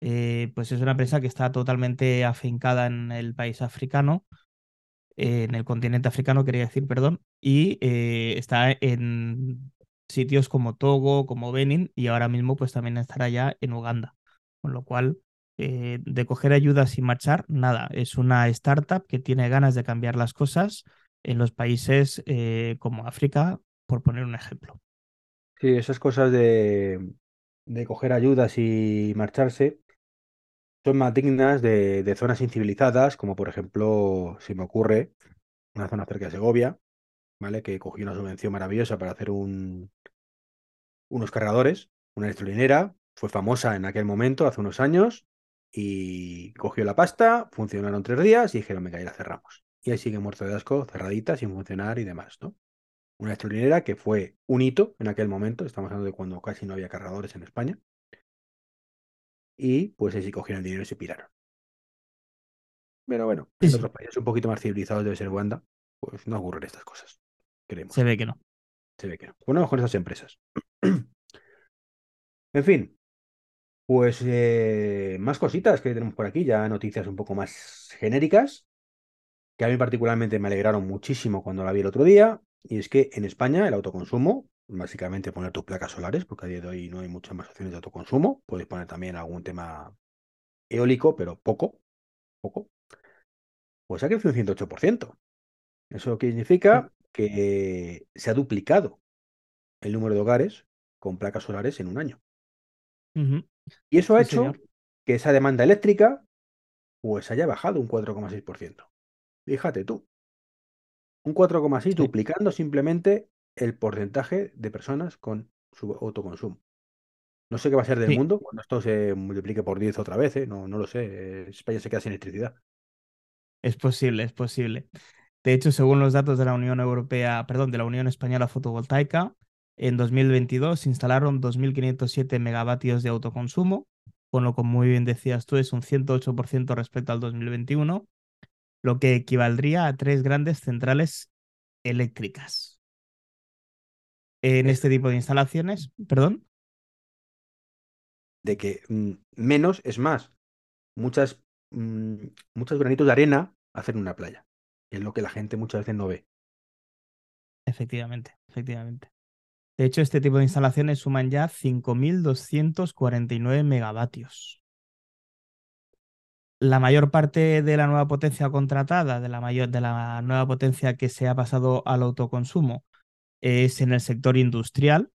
eh, pues es una empresa que está totalmente afincada en el país africano, eh, en el continente africano, quería decir, perdón, y eh, está en sitios como Togo, como Benin, y ahora mismo pues también estará ya en Uganda. Con lo cual, eh, de coger ayuda sin marchar, nada, es una startup que tiene ganas de cambiar las cosas en los países eh, como África, por poner un ejemplo. Sí, esas cosas de, de coger ayudas y marcharse son más dignas de, de zonas incivilizadas, como por ejemplo, se me ocurre, una zona cerca de Segovia, ¿vale? Que cogió una subvención maravillosa para hacer un, unos cargadores, una electrolinera, fue famosa en aquel momento, hace unos años, y cogió la pasta, funcionaron tres días y dijeron, venga, ya la cerramos. Y ahí sigue muerto de asco, cerradita, sin funcionar y demás, ¿no? Una electrolinera que fue un hito en aquel momento, estamos hablando de cuando casi no había cargadores en España, y pues ahí sí cogieron el dinero y se piraron. Pero bueno, Sí, en sí. otros países un poquito más civilizados debe ser Uganda, pues no ocurren estas cosas, creemos. Se ve que no. Se ve que no. Bueno, con estas empresas. en fin, pues eh, más cositas que tenemos por aquí, ya noticias un poco más genéricas, que a mí particularmente me alegraron muchísimo cuando la vi el otro día, y es que en España el autoconsumo, básicamente poner tus placas solares, porque a día de hoy no hay muchas más opciones de autoconsumo, podéis poner también algún tema eólico, pero poco, poco, pues ha crecido un 108%. ¿Eso qué significa? Que se ha duplicado el número de hogares con placas solares en un año. Ujú. Y eso ha hecho señor. que esa demanda eléctrica pues haya bajado un 4,6%. Fíjate tú. Un 4,6 Sí. duplicando simplemente el porcentaje de personas con su autoconsumo. No sé qué va a ser del Sí. mundo cuando esto se multiplique por 10 otra vez, ¿eh? No, no lo sé. España se queda sin electricidad. Es posible, es posible. De hecho, según los datos de la Unión Europea, perdón, de la Unión Española Fotovoltaica, en 2022 se instalaron 2.507 megavatios de autoconsumo con lo que muy bien decías tú, es un 108% respecto al 2021, lo que equivaldría a tres grandes centrales eléctricas. En este tipo de instalaciones, perdón. De que mm, menos es más. Muchas, mm, muchos granitos de arena hacen una playa. Es lo que la gente muchas veces no ve. Efectivamente, efectivamente. De hecho, este tipo de instalaciones suman ya 5.249 megavatios. La mayor parte de la nueva potencia contratada, de la, mayor, de la nueva potencia que se ha pasado al autoconsumo, es en el sector industrial,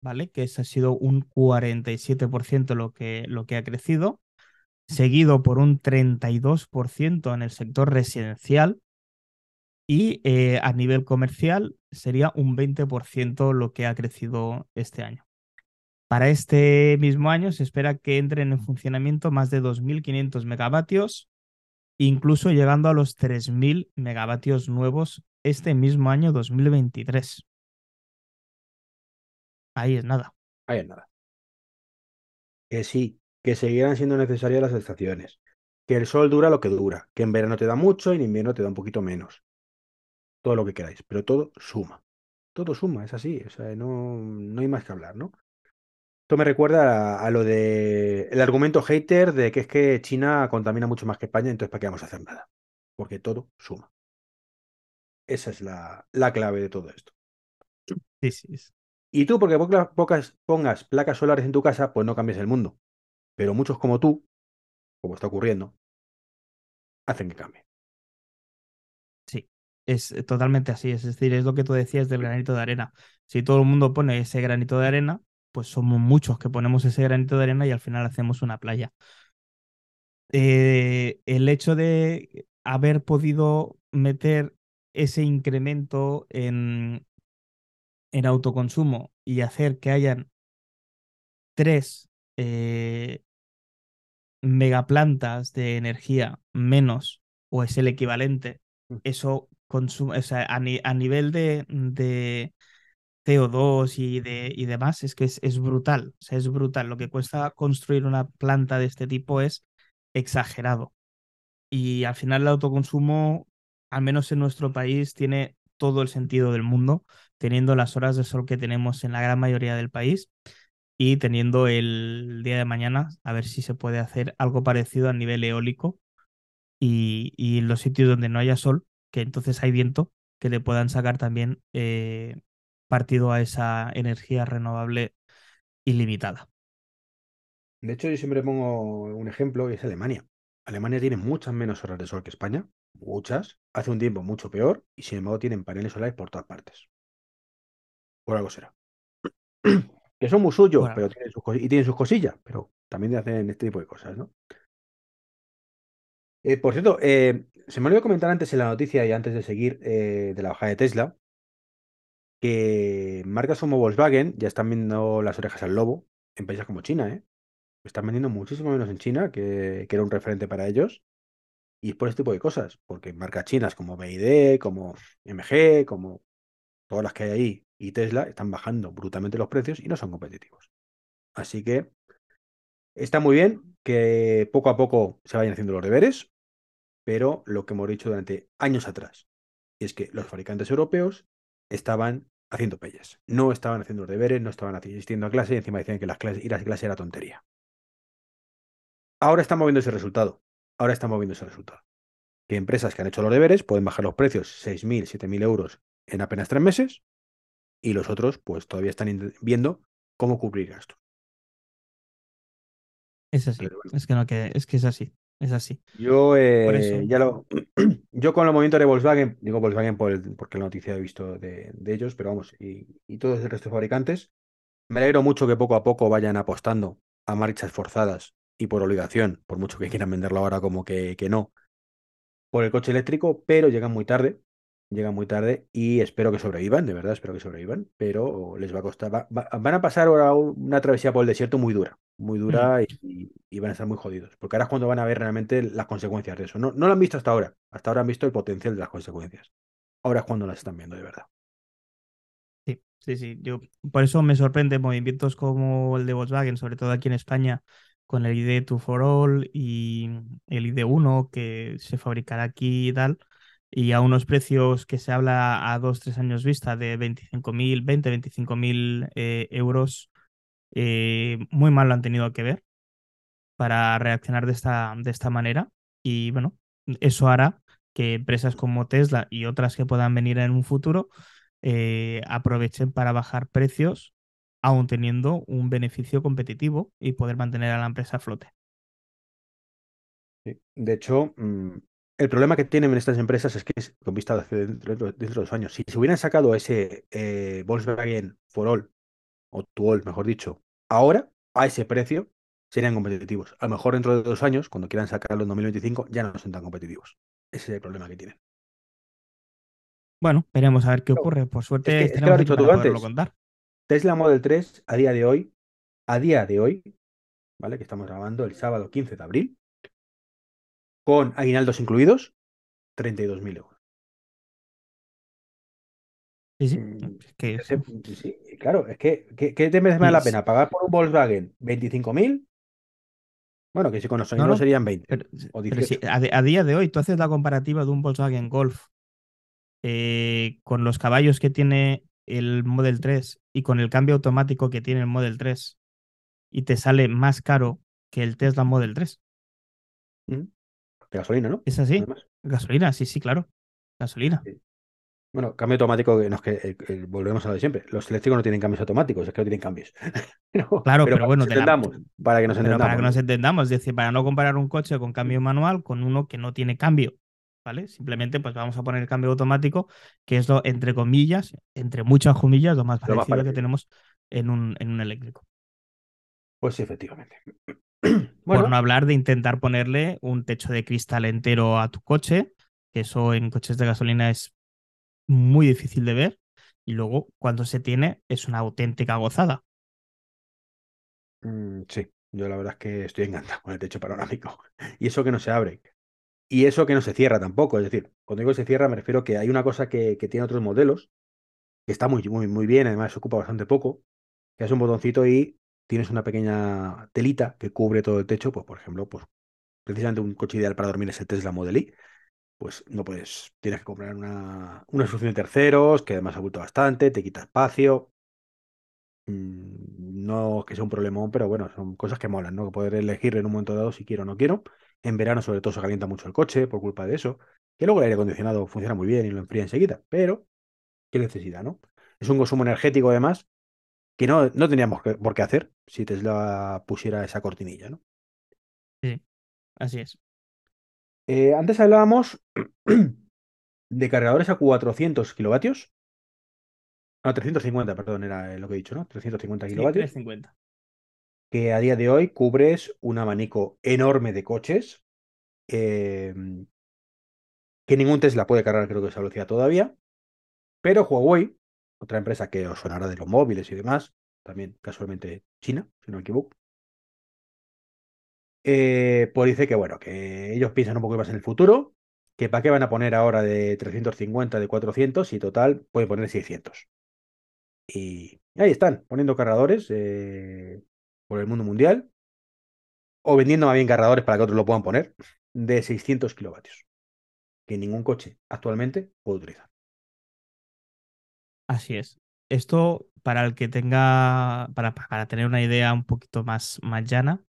¿vale? Que ese ha sido un 47% lo que, lo que ha crecido, seguido por un 32% en el sector residencial, y eh, a nivel comercial sería un 20% lo que ha crecido este año. Para este mismo año se espera que entren en funcionamiento más de 2.500 megavatios, incluso llegando a los 3.000 megavatios nuevos este mismo año 2023. Ahí es nada. Ahí es nada. Que sí, que seguirán siendo necesarias las estaciones, que el sol dura lo que dura, que en verano te da mucho y en invierno te da un poquito menos, todo lo que queráis, pero todo suma. Todo suma, es así, o sea, no, no hay más que hablar, ¿no? Esto me recuerda a, lo de el argumento hater de que es que China contamina mucho más que España, entonces ¿para qué vamos a hacer nada? Porque todo suma. Esa es la, la clave de todo esto. Sí, sí. Y tú, porque pocas, pongas placas solares en tu casa, pues no cambias el mundo. Pero muchos como tú, como está ocurriendo, hacen que cambie es totalmente así. Es decir, es lo que tú decías del granito de arena. Si todo el mundo pone ese granito de arena, pues somos muchos que ponemos ese granito de arena y al final hacemos una playa. Eh, el hecho de haber podido meter ese incremento en, en autoconsumo y hacer que hayan tres eh, megaplantas de energía menos o es el equivalente, mm. eso consumo, o sea, a, nivel de, de CO2 y, de, y demás, es que es, es, brutal, o sea, es brutal. Lo que cuesta construir una planta de este tipo es exagerado. Y al final el autoconsumo, al menos en nuestro país, tiene todo el sentido del mundo, teniendo las horas de sol que tenemos en la gran mayoría del país y teniendo el día de mañana a ver si se puede hacer algo parecido a nivel eólico y, y en los sitios donde no haya sol, que entonces hay viento que le puedan sacar también eh, partido a esa energía renovable ilimitada. De hecho, yo siempre pongo un ejemplo y es Alemania. Alemania tiene muchas menos horas de sol que España, muchas, hace un tiempo mucho peor, y sin embargo tienen paneles solares por todas partes. Por algo será. que son muy suyos, pero tienen sus y tienen sus cosillas, pero también hacen este tipo de cosas, ¿no? Eh, por cierto, eh, se me olvidó comentar antes en la noticia y antes de seguir eh, de la bajada de Tesla, que marcas como Volkswagen ya están viendo las orejas al lobo en países como China, ¿eh? Están vendiendo muchísimo menos en China, que, era un referente para ellos. Y es por este tipo de cosas, porque marcas chinas como BID, como MG, como todas las que hay ahí, y Tesla están bajando brutalmente los precios y no son competitivos. Así que está muy bien que poco a poco se vayan haciendo los deberes, pero lo que hemos dicho durante años atrás, es que los fabricantes europeos estaban haciendo pelles, no estaban haciendo los deberes, no estaban asistiendo a clase y encima decían que las clases, ir a clase era tontería. Ahora estamos viendo ese resultado, ahora estamos viendo ese resultado. Que empresas que han hecho los deberes pueden bajar los precios 6.000, 7.000 euros en apenas tres meses y los otros pues todavía están viendo cómo cubrir esto. Es así, es que no que es que es así. Es así. Yo, eh, ya lo, yo con los movimientos de Volkswagen, digo Volkswagen por porque la noticia he visto de, ellos, pero vamos, y, y todo el resto de fabricantes, me alegro mucho que poco a poco vayan apostando a marchas forzadas y por obligación, por mucho que quieran venderlo ahora como que, que no, por el coche eléctrico, pero llegan muy tarde llegan muy tarde y espero que sobrevivan, de verdad, espero que sobrevivan, pero les va a costar, van a pasar ahora una travesía por el desierto muy dura, muy dura y, van a estar muy jodidos, porque ahora es cuando van a ver realmente las consecuencias de eso. No, no lo han visto hasta ahora, hasta ahora han visto el potencial de las consecuencias. Ahora es cuando las están viendo de verdad. Sí, sí, sí. Yo por eso me sorprende movimientos como el de Volkswagen, sobre todo aquí en España, con el ID2 for All y el ID1 que se fabricará aquí y tal, y a unos precios que se habla a dos, tres años vista de 25.000, 20, 25.000 eh, euros, eh, muy mal lo han tenido que ver para reaccionar de esta, de esta manera. Y bueno, eso hará que empresas como Tesla y otras que puedan venir en un futuro eh, aprovechen para bajar precios, aún teniendo un beneficio competitivo y poder mantener a la empresa a flote. De hecho, mm, el problema que tienen estas empresas es que, con vista de dentro, de dos años, si se hubieran sacado ese eh, Volkswagen For All, o To All, mejor dicho, ahora, a ese precio, serían competitivos. A lo mejor dentro de dos años, cuando quieran sacarlo en 2025, ya no son tan competitivos. Ese es el problema que tienen. Bueno, veremos a ver qué ocurre. Por suerte, es que, lo has dicho tú antes. Contar. Tesla Model 3, a día de hoy, a día de hoy, ¿vale? Que estamos grabando el sábado 15 de abril, con aguinaldos incluidos, 32.000 euros. Sí, sí. Mm, sí, claro, es que ¿qué, te merece más la pena? ¿Pagar por un Volkswagen 25.000? Bueno, que si con los años serían 20 o a, día de hoy tú haces la comparativa de un Volkswagen Golf eh, con los caballos que tiene el Model 3 y con el cambio automático que tiene el Model 3 y te sale más caro que el Tesla Model 3. De gasolina, ¿no? Es así. Gasolina, sí, sí, claro. Gasolina. Bueno, cambio automático, que, nos, que volvemos a lo de siempre. Los eléctricos no tienen cambios automáticos, es que no tienen cambios. claro, pero, bueno, para que nos entendamos. Para que nos entendamos, es decir, para no comparar un coche con cambio manual con uno que no tiene cambio. ¿Vale? Simplemente, pues vamos a poner el cambio automático, que es lo, entre comillas, entre muchas comillas, lo más parecido, que tenemos en un, en un eléctrico. Pues sí, efectivamente. Por no hablar de intentar ponerle un techo de cristal entero a tu coche, que eso en coches de gasolina es muy difícil de ver. Y luego, cuando se tiene, es una auténtica gozada. Mm, sí, yo la verdad es que estoy encantado con el techo panorámico. Y eso que no se abre. Y eso que no se cierra tampoco. Es decir, cuando digo se cierra, me refiero que hay una cosa que, que tiene otros modelos, que está muy, muy, muy bien, además se ocupa bastante poco, que es un botoncito y tienes una pequeña telita que cubre todo el techo, pues por ejemplo, pues precisamente un coche ideal para dormir es el Tesla Model Y, pues no puedes, tienes que comprar una, una solución de terceros, que además abulta bastante, te quita espacio. Mm, no que sea un problemón, pero bueno, son cosas que molan, ¿no? Que poder elegir en un momento dado si quiero o no quiero. En verano, sobre todo, se calienta mucho el coche por culpa de eso. Que luego el aire acondicionado funciona muy bien y lo enfría enseguida, pero qué necesidad, ¿no? Es un consumo energético, además, que no, no teníamos por qué hacer si Tesla pusiera esa cortinilla, ¿no? Sí, así es. Eh, antes hablábamos de cargadores a 400 kilovatios. No, 350, perdón, era lo que he dicho, ¿no? 350 kilovatios. 350. Que a día de hoy cubres un abanico enorme de coches. Em, que ningún Tesla puede cargar, creo que esa velocidad todavía. Pero Huawei otra empresa que os sonará de los móviles y demás, también casualmente China, si no me equivoco. Eh, pues dice que bueno, que ellos piensan un poco más en el futuro, que para qué van a poner ahora de 350, de 400 y total pueden poner 600. Y ahí están, poniendo cargadores eh, por el mundo mundial o vendiendo más bien cargadores para que otros lo puedan poner de 600 kilovatios, que ningún coche actualmente puede utilizar. Así es. Esto, para el que tenga, para, para tener una idea un poquito más, más llana,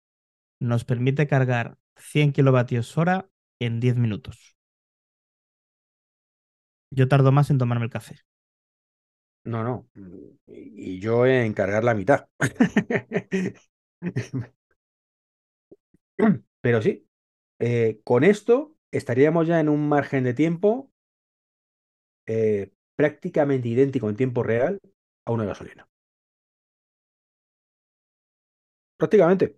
nos permite cargar 100 kilovatios hora en 10 minutos. Yo tardo más en tomarme el café. No, no. Y yo en cargar la mitad. Pero sí, eh, con esto estaríamos ya en un margen de tiempo eh, prácticamente idéntico en tiempo real a una gasolina. Prácticamente.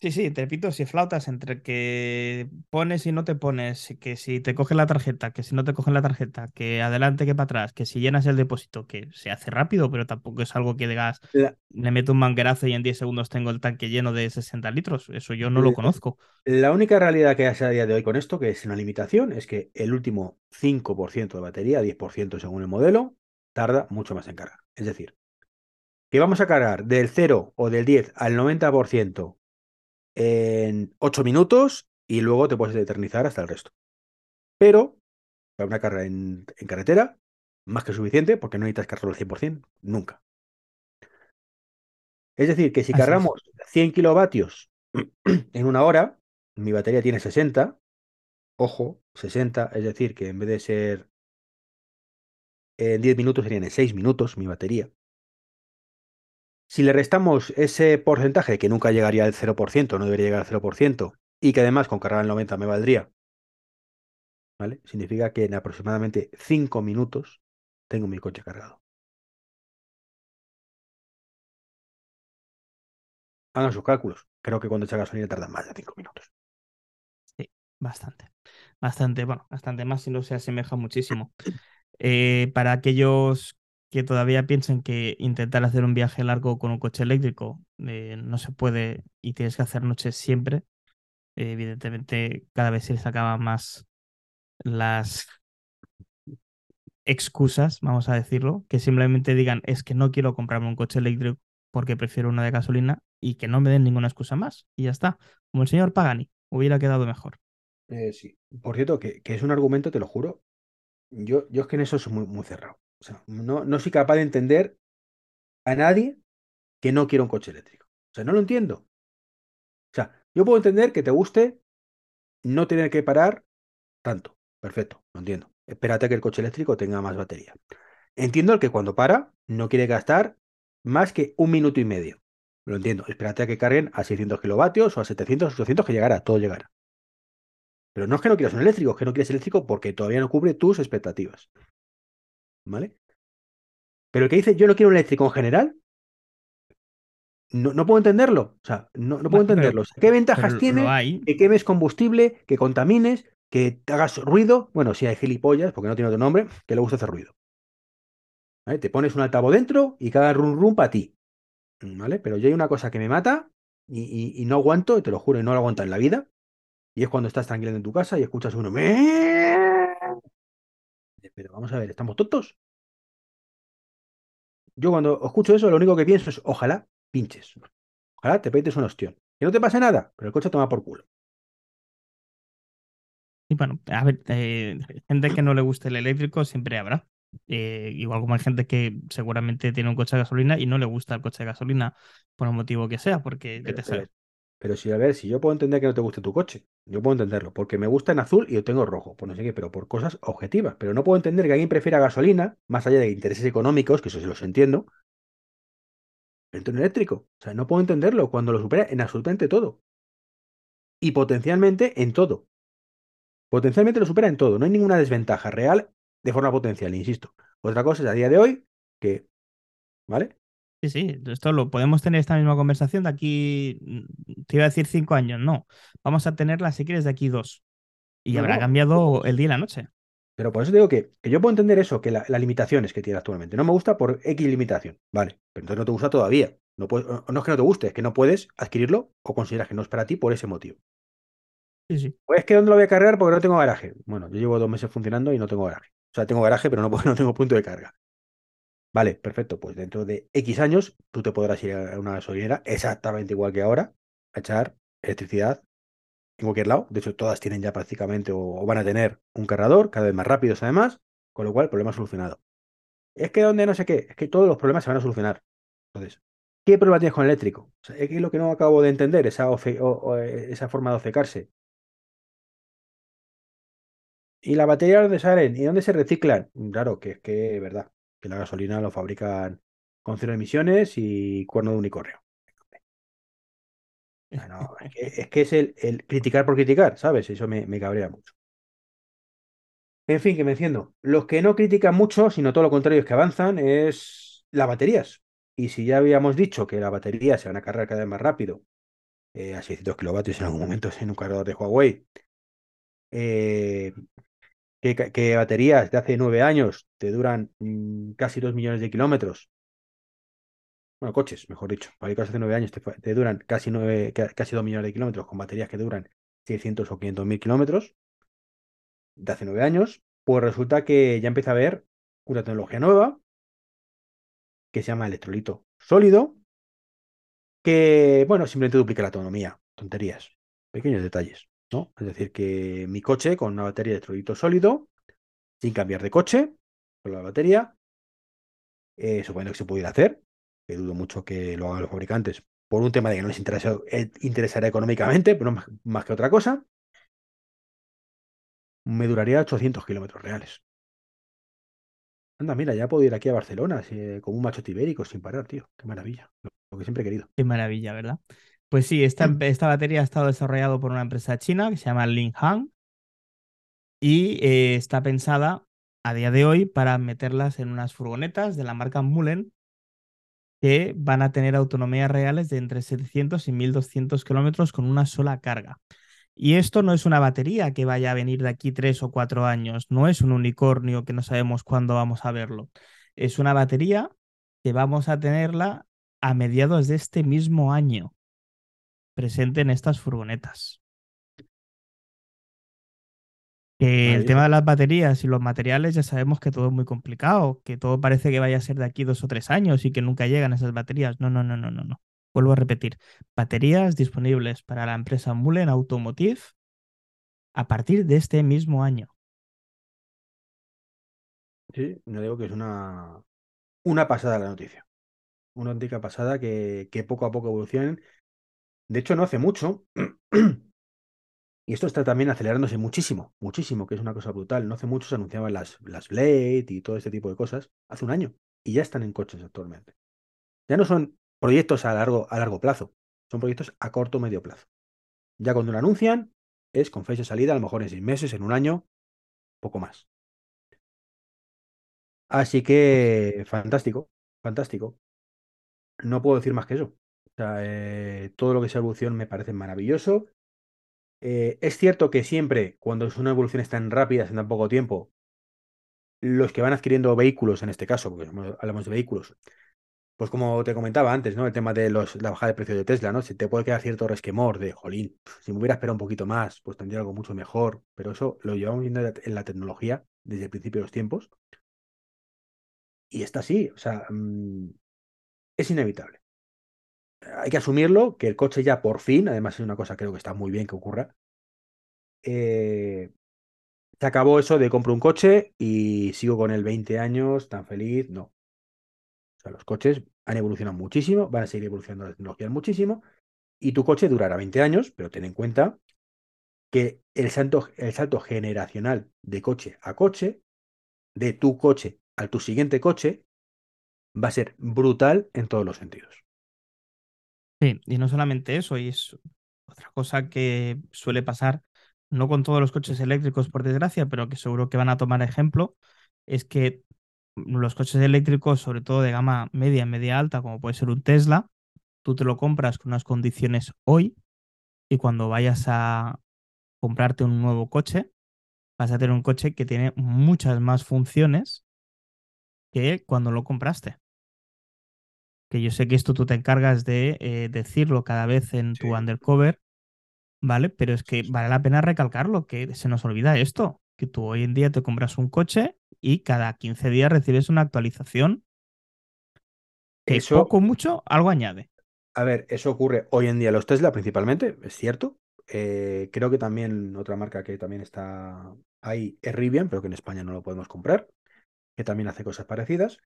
Sí, sí, te repito, si flautas entre que pones y no te pones, que si te cogen la tarjeta, que si no te cogen la tarjeta, que adelante, que para atrás, que si llenas el depósito, que se hace rápido, pero tampoco es algo que digas, le meto un manguerazo y en 10 segundos tengo el tanque lleno de 60 litros. Eso yo no lo conozco. La única realidad que hay a día de hoy con esto, que es una limitación, es que el último 5% de batería, 10% según el modelo, tarda mucho más en cargar. Es decir, que vamos a cargar del 0 o del 10 al 90% en 8 minutos y luego te puedes eternizar hasta el resto. Pero para una carrera en, en carretera, más que suficiente porque no necesitas cargarlo al 100%, nunca. Es decir, que si Así es. cargamos 100 kilovatios en una hora, mi batería tiene 60, ojo, 60, es decir, que en vez de ser en 10 minutos serían en 6 minutos mi batería. Si le restamos ese porcentaje que nunca llegaría al 0%, no debería llegar al 0%, y que además con cargar el 90 me valdría, ¿vale? Significa que en aproximadamente 5 minutos tengo mi coche cargado. Hagan sus cálculos. Creo que cuando echa gasolina tarda más de 5 minutos. Bastante. Bastante, bueno, bastante más si no se asemeja muchísimo. Eh, para aquellos que todavía piensen que intentar hacer un viaje largo con un coche eléctrico eh, no se puede y tienes que hacer noches siempre, eh, evidentemente cada vez se les acaban más las excusas, vamos a decirlo, que simplemente digan es que no quiero comprarme un coche eléctrico porque prefiero uno de gasolina y que no me den ninguna excusa más. Y ya está. Como el señor Pagani, hubiera quedado mejor. Eh, sí. Por cierto, que, que es un argumento, te lo juro. Yo, yo es que en eso soy muy, muy cerrado. O sea, no, no soy capaz de entender a nadie que no quiera un coche eléctrico. O sea, no lo entiendo. O sea, yo puedo entender que te guste no tener que parar tanto. Perfecto, lo entiendo. Espérate a que el coche eléctrico tenga más batería. Entiendo el que cuando para no quiere gastar más que un minuto y medio. Lo entiendo. Espérate a que carguen a 600 kilovatios o a 700, 800, que llegará, todo llegará. Pero no es que no quieras un eléctrico, es que no quieres eléctrico porque todavía no cubre tus expectativas. ¿Vale? Pero el que dice yo no quiero un eléctrico en general, no, no puedo entenderlo. O sea, no, no puedo pero- entenderlo. ¿Qué ventajas tiene hay. que quemes combustible, que contamines, que te hagas ruido? Bueno, si hay gilipollas, porque no tiene otro nombre, que le gusta hacer ruido. ¿Vale? Te pones un altavoz dentro y cada rum rum para ti. ¿Vale? Pero yo hay una cosa que me mata y, y- y no aguanto, y te lo juro, y no lo aguanto en la vida. Y es cuando estás tranquilo en tu casa y escuchas uno. "Me". Pero vamos a ver, ¿estamos tontos? Yo cuando escucho eso, lo único que pienso es, ojalá pinches. Ojalá te petes un ostión. Que no te pase nada, pero el coche toma por culo. Y bueno, a ver, eh, gente que no le guste el eléctrico siempre habrá. Eh, igual como hay gente que seguramente tiene un coche de gasolina y no le gusta el coche de gasolina por el motivo que sea, porque yo Pero, qué sé. pero- pero si, a ver, si yo puedo entender que no te guste tu coche, yo puedo entenderlo, porque me gusta en azul y yo tengo rojo, por no sé qué, pero por cosas objetivas. Pero no puedo entender que alguien prefiera gasolina, más allá de intereses económicos, que eso sí los entiendo, entre un eléctrico. O sea, no puedo entenderlo cuando lo supera en absolutamente todo. Y potencialmente en todo. Potencialmente lo supera en todo. No hay ninguna desventaja real de forma potencial, insisto. Otra cosa es a día de hoy que, ¿vale? Sí, sí, esto lo podemos tener esta misma conversación de aquí, mm, te iba a decir cinco años, no. Vamos a tenerla si quieres de aquí dos. Y No, habrá no, cambiado el día y la noche. Pero por eso te digo que, que yo puedo entender eso, que la- las limitaciones que tiene actualmente. No me gusta por X limitación, vale. Pero entonces no te gusta todavía. No, puedes, o- no es que no te guste, es que no puedes adquirirlo o consideras que no es para ti por ese motivo. Sí, sí. Pues es que ¿dónde lo voy a cargar? Porque no tengo garaje. Bueno, yo llevo dos meses funcionando y no tengo garaje. O sea, tengo garaje, pero no, no tengo punto de carga. Vale, perfecto. Pues dentro de X años tú te podrás ir a una gasolinera exactamente igual que ahora a echar electricidad en cualquier lado. De hecho, todas tienen ya prácticamente o, van a tener un cargador, cada vez más rápidos además, con lo cual el problema solucionado. Es que donde no sé qué, es que todos los problemas se van a solucionar. Entonces, ¿qué problema tienes con el eléctrico? O es que es lo que no acabo de entender, esa, o, eh, esa forma de ofecarse. ¿Y la batería dónde salen? ¿Y dónde se reciclan? Claro, que es que es verdad, que la gasolina lo fabrican con cero emisiones y cuerno de unicornio. No, es que es, el, criticar por criticar, ¿sabes? Eso me, me cabrea mucho. En fin, que me enciendo. Los que no critican mucho, sino todo lo contrario, es que avanzan, es las baterías. Y si ya habíamos dicho que las baterías se van a cargar cada vez más rápido, eh, a 600 kilovatios en algún momento en un cargador de Huawei, eh, que, baterías de hace nueve años te duran mm, casi dos millones de kilómetros. Bueno, coches, mejor dicho. Fabricados hace nueve años te, te duran casi, nueve, ca- casi dos millones de kilómetros con baterías que duran 600 o 500 mil kilómetros de hace nueve años. Pues resulta que ya empieza a haber una tecnología nueva que se llama electrolito sólido, que, bueno, simplemente duplica la autonomía. tonterías, pequeños detalles, ¿no? Es decir, que mi coche con una batería de electrolito sólido, sin cambiar de coche, con la batería, eh, suponiendo que se pudiera hacer, que dudo mucho que lo hagan los fabricantes, por un tema de que no les eh, interesará económicamente, pero más, más que otra cosa, me duraría 800 kilómetros reales. Anda, mira, ya puedo ir aquí a Barcelona eh, como un macho ibérico sin parar, tío. Qué maravilla. Lo que siempre he querido. Qué maravilla, ¿verdad? Pues sí, esta, empe- esta batería ha estado desarrollado por una empresa china que se llama Linghang y eh, está pensada a día de hoy para meterlas en unas furgonetas de la marca Mullen que van a tener autonomías reales de entre 700 y 1200 kilómetros con una sola carga. Y esto no es una batería que vaya a venir de aquí tres o cuatro años, no es un unicornio que no sabemos cuándo vamos a verlo. Es una batería que vamos a tenerla a mediados de este mismo año presente en estas furgonetas. Que el tema de las baterías y los materiales ya sabemos que todo es muy complicado, que todo parece que vaya a ser de aquí dos o tres años y que nunca llegan esas baterías. No, no, no, no, no, no. Vuelvo a repetir, baterías disponibles para la empresa Mullen Automotive a partir de este mismo año. Sí, no digo que es una, una pasada la noticia. Una auténtica pasada que, que poco a poco evolucionen. De hecho, no hace mucho. Y esto está también acelerándose muchísimo, muchísimo, que es una cosa brutal. No hace mucho se anunciaban las, las Blade y todo este tipo de cosas. Hace un año. Y ya están en coches actualmente. Ya no son proyectos a largo, a largo plazo. Son proyectos a corto o medio plazo. Ya cuando lo anuncian, es con fecha de salida, a lo mejor en seis meses, en un año, poco más. Así que, fantástico, fantástico. No puedo decir más que eso. Sea, eh, todo lo que sea evolución me parece maravilloso. Eh, es cierto que siempre, cuando es una evolución tan rápida, en tan poco tiempo, los que van adquiriendo vehículos, en este caso, porque hablamos de vehículos, pues como te comentaba antes, ¿no? El tema de los, la bajada de precio de Tesla, ¿no? Se te puede quedar cierto resquemor de, jolín, si me hubiera esperado un poquito más, pues tendría algo mucho mejor. Pero eso lo llevamos viendo en la- en la tecnología desde el principio de los tiempos. Y está así, o sea, mm, es inevitable. Hay que asumirlo, que el coche ya por fin, además es una cosa creo que está muy bien que ocurra, eh, se acabó eso de compro un coche y sigo con él 20 años, tan feliz, no. O sea, los coches han evolucionado muchísimo, van a seguir evolucionando las tecnologías muchísimo, y tu coche durará 20 años, pero ten en cuenta que el salto, el salto generacional de coche a coche, de tu coche al tu siguiente coche, va a ser brutal en todos los sentidos. Sí, y no solamente eso, y es otra cosa que suele pasar, no con todos los coches eléctricos, por desgracia, pero que seguro que van a tomar ejemplo, es que los coches eléctricos, sobre todo de gama media, media alta, como puede ser un Tesla, tú te lo compras con unas condiciones hoy y cuando vayas a comprarte un nuevo coche, vas a tener un coche que tiene muchas más funciones que cuando lo compraste. Que yo sé que esto tú te encargas de eh, decirlo cada vez en tu undercover, ¿vale? Pero es que vale la pena recalcarlo, que se nos olvida esto, que tú hoy en día te compras un coche y cada 15 días recibes una actualización que Eso, poco mucho algo añade. a ver, eso ocurre hoy en día en los Tesla principalmente, es cierto. Eh, creo que también otra marca que también está ahí es Rivian, pero que en España no lo podemos comprar, que también hace cosas parecidas.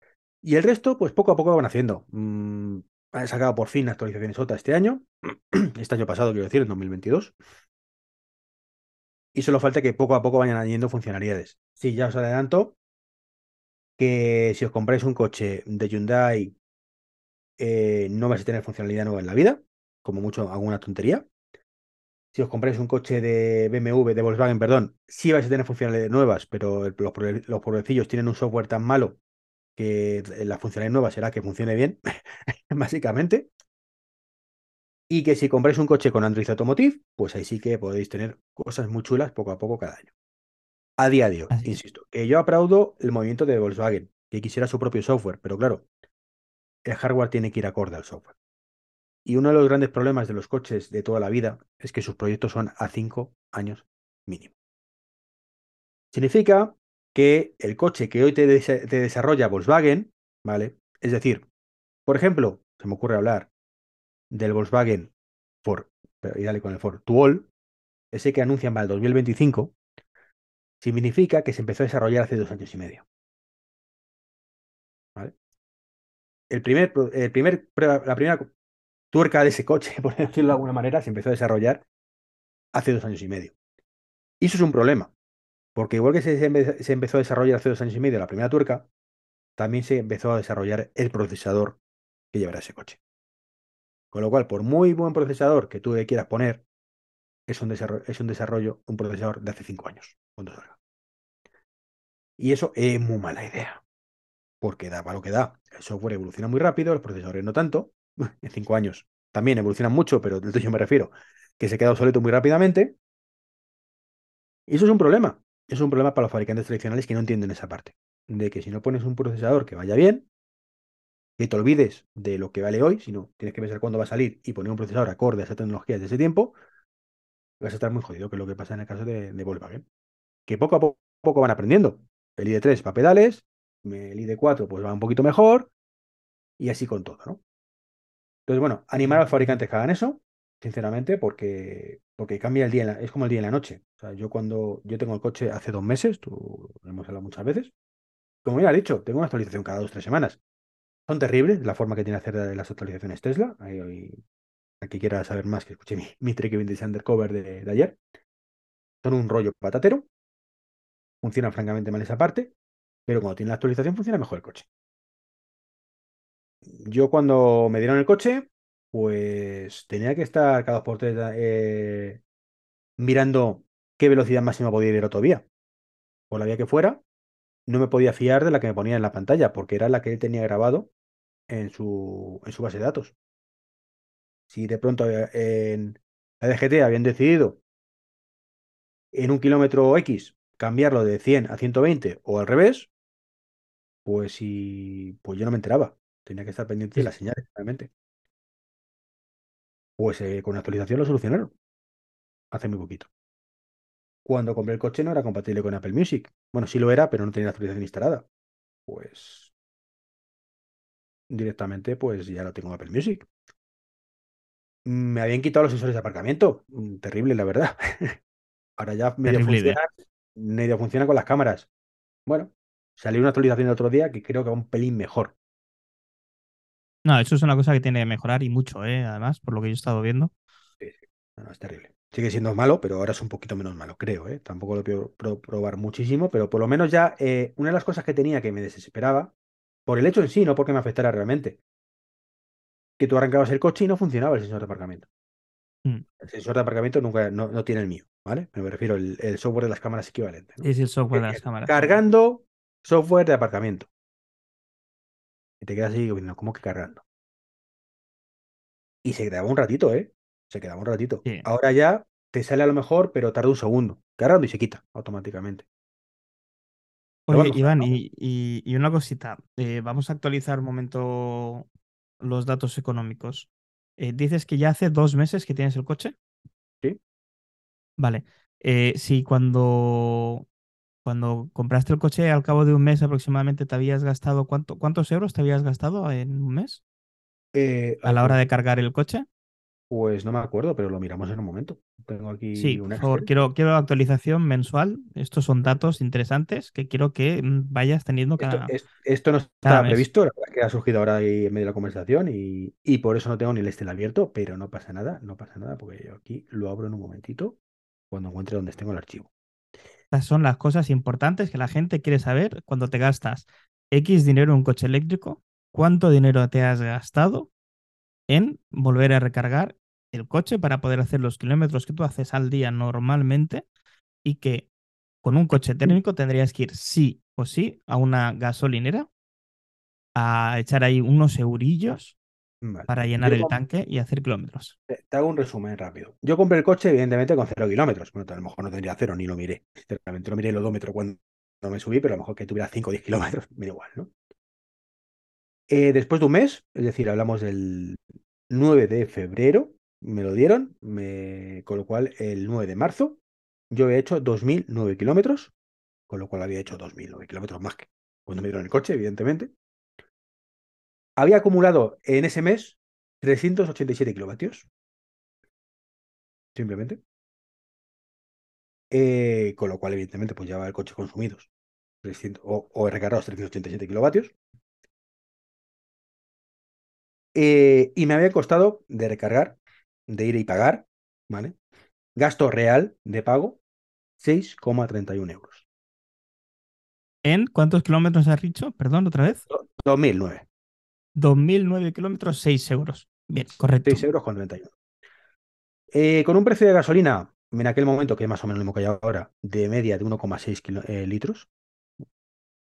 Y el resto, pues poco a poco van haciendo. Mm, han sacado por fin actualizaciones OTA este año, este año pasado, quiero decir, en 2022. Y solo falta que poco a poco vayan añadiendo funcionalidades. Sí, ya os adelanto que si os compráis un coche de Hyundai, eh, no vais a tener funcionalidad nueva en la vida, como mucho alguna tontería. Si os compráis un coche de BMW, de Volkswagen, perdón, sí vais a tener funcionalidades nuevas, pero los, los pobrecillos tienen un software tan malo que la funcionalidad nueva será que funcione bien, básicamente. Y que si compráis un coche con Android Automotive, pues ahí sí que podéis tener cosas muy chulas poco a poco cada año. A día de hoy, Así insisto, que yo aplaudo el movimiento de Volkswagen, que quisiera su propio software, pero claro, el hardware tiene que ir acorde al software. Y uno de los grandes problemas de los coches de toda la vida es que sus proyectos son a cinco años mínimo. Significa que el coche que hoy te, desa- te desarrolla Volkswagen, ¿vale? Es decir, por ejemplo, se me ocurre hablar del Volkswagen por pero y dale con el Ford, Tuol, ese que anuncian para el 2025, significa que se empezó a desarrollar hace dos años y medio. ¿Vale? El primer, el primer, la primera tuerca de ese coche, por decirlo de alguna manera, se empezó a desarrollar hace dos años y medio. Y eso es un problema, porque igual que se, se empe- se empezó a desarrollar hace dos años y medio la primera tuerca, también se empezó a desarrollar el procesador que llevará ese coche. Con lo cual, por muy buen procesador que tú quieras poner, es un desarrollo, es un desarrollo, un procesador de hace cinco años. Y eso es muy mala idea, porque da para lo que da. El software evoluciona muy rápido, los procesadores no tanto. En cinco años también evolucionan mucho, pero del tuyo me refiero, que se queda obsoleto muy rápidamente. Y eso es un problema. Es un problema para los fabricantes tradicionales que no entienden esa parte. De que si no pones un procesador que vaya bien, que te olvides de lo que vale hoy, sino tienes que pensar cuándo va a salir y poner un procesador acorde a esas tecnologías de ese tiempo, vas a estar muy jodido, que es lo que pasa en el caso de, de Volkswagen. Que poco a po- poco van aprendiendo. El ID3 va pedales, el ID4 pues va un poquito mejor, y así con todo, ¿no? Entonces, bueno, animar a los fabricantes que hagan eso, sinceramente, porque, porque cambia el día, la- es como el día y la noche. O sea, yo cuando yo tengo el coche hace dos meses, tú hemos hablado muchas veces, como ya he dicho, tengo una actualización cada dos o tres semanas. Son terribles la forma que tiene hacer las actualizaciones Tesla. Ahí, quiera saber más, que escuche mi, mi Trek 26 Undercover de, de ayer. Son un rollo patatero. Funciona francamente mal esa parte, pero cuando tiene la actualización funciona mejor el coche. Yo cuando me dieron el coche, pues tenía que estar cada dos por tres eh, mirando qué velocidad máxima podía ir autovía. Por la vía que fuera, no me podía fiar de la que me ponía en la pantalla, porque era la que él tenía grabado en su, en su base de datos. Si de pronto eh, en la DGT habían decidido en un kilómetro X cambiarlo de 100 a 120 o al revés, pues si pues yo no me enteraba. Tenía que estar pendiente de las señales, realmente. Pues eh, con la actualización lo solucionaron. Hace muy poquito. Cuando compré el coche no era compatible con Apple Music. Bueno, sí lo era, pero no tenía la actualización instalada. Pues directamente, pues ya lo tengo en Apple Music. Me habían quitado los sensores de aparcamiento. Mm, Terrible, la verdad. Ahora ya medio funciona, medio funciona con las cámaras. Bueno, salió una actualización el otro día que creo que va un pelín mejor. No, eso es una cosa que tiene que mejorar y mucho, ¿eh? Además, por lo que yo he estado viendo. No, no, es terrible. Sigue siendo malo, pero ahora es un poquito menos malo, creo, ¿eh? Tampoco lo quiero pro- probar muchísimo, pero por lo menos ya eh, una de las cosas que tenía que me desesperaba, por el hecho en sí, no porque me afectara realmente, que tú arrancabas el coche y no funcionaba el sensor de aparcamiento. Mm. El sensor de aparcamiento nunca no, no tiene el mío, ¿vale? Me refiero al el software de las cámaras equivalente. ¿no? Es el software de Eh, las cámaras. Cargando software de aparcamiento. Y te quedas ahí viendo, ¿cómo que cargando? Y se quedaba un ratito, ¿eh? Se quedaba un ratito. Sí. Ahora ya te sale a lo mejor, pero tarda un segundo. Cargando y se quita automáticamente. Oye. Iván, y, y- y una cosita. eh, vamos a actualizar un momento los datos económicos. Eh, dices que ya hace dos meses que tienes el coche. Sí. Vale. Eh, si cuando, cuando compraste el coche al cabo de un mes aproximadamente te habías gastado, ¿cuánto, ¿cuántos euros te habías gastado en un mes Eh, a la hora de cargar el coche? pues no me acuerdo, pero lo miramos en un momento. Tengo aquí Sí, un por favor, quiero, quiero actualización mensual. Estos son datos interesantes que quiero que mm, vayas teniendo Esto, cada, es- esto no estaba previsto, la verdad que ha surgido ahora ahí en medio de la conversación y, y por eso no tengo ni el Excel abierto, pero no pasa nada, no pasa nada, porque yo aquí lo abro en un momentito cuando encuentre donde tengo el archivo. Estas son las cosas importantes que la gente quiere saber cuando te gastas X dinero en un coche eléctrico, cuánto dinero te has gastado en volver a recargar el coche para poder hacer los kilómetros que tú haces al día normalmente y que con un coche térmico tendrías que ir sí o sí a una gasolinera a echar ahí unos eurillos Vale. para llenar Yo el tanque y hacer kilómetros. Te hago un resumen rápido. Yo compré el coche, evidentemente, con cero kilómetros. Bueno, a lo mejor no tendría cero, ni lo miré. Sinceramente, no miré el odómetro cuando me subí, pero a lo mejor que tuviera 5 o 10 kilómetros, me da igual, ¿no? Eh, después de un mes, es decir, hablamos del 9 de febrero, me lo dieron, me- con lo cual el 9 de marzo yo había hecho 2.009 kilómetros, con lo cual había hecho 2.009 kilómetros más que cuando me dieron el coche, evidentemente. Había acumulado en ese mes 387 kilovatios. simplemente. Eh, con lo cual, evidentemente, pues lleva el coche consumidos 300, o, o recargados 387 kilovatios. Eh, y me había costado de recargar, de ir y pagar, ¿vale? Gasto real de pago, 6,31 euros. ¿En cuántos kilómetros has dicho? Perdón, otra vez. 2009. 2009 kilómetros, 6 euros. Bien, correcto. 6 euros con 31. Eh, con un precio de gasolina, en aquel momento, que es más o menos lo mismo que hay ahora, de media de 1,6 kilo- eh, litros,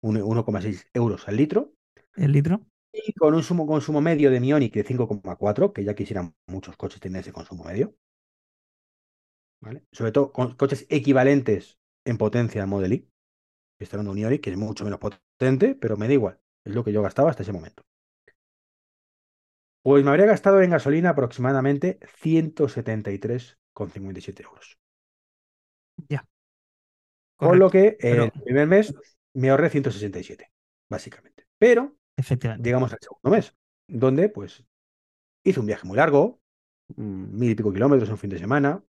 un- 1,6 euros al litro, ¿El litro? y con un sumo consumo medio de Mionic de 5,4, que ya quisieran muchos coches tener ese consumo medio. ¿vale? Sobre todo con coches equivalentes en potencia al Model I. Estoy hablando de un Ioniq, que es mucho menos potente, pero me da igual. Es lo que yo gastaba hasta ese momento. Pues me habría gastado en gasolina aproximadamente 173,57 euros. Ya. Con lo que el pero- primer mes me ahorré 167, básicamente. Pero Efectivamente. llegamos al segundo mes, donde pues hice un viaje muy largo, mm, mil y pico kilómetros en un fin de semana.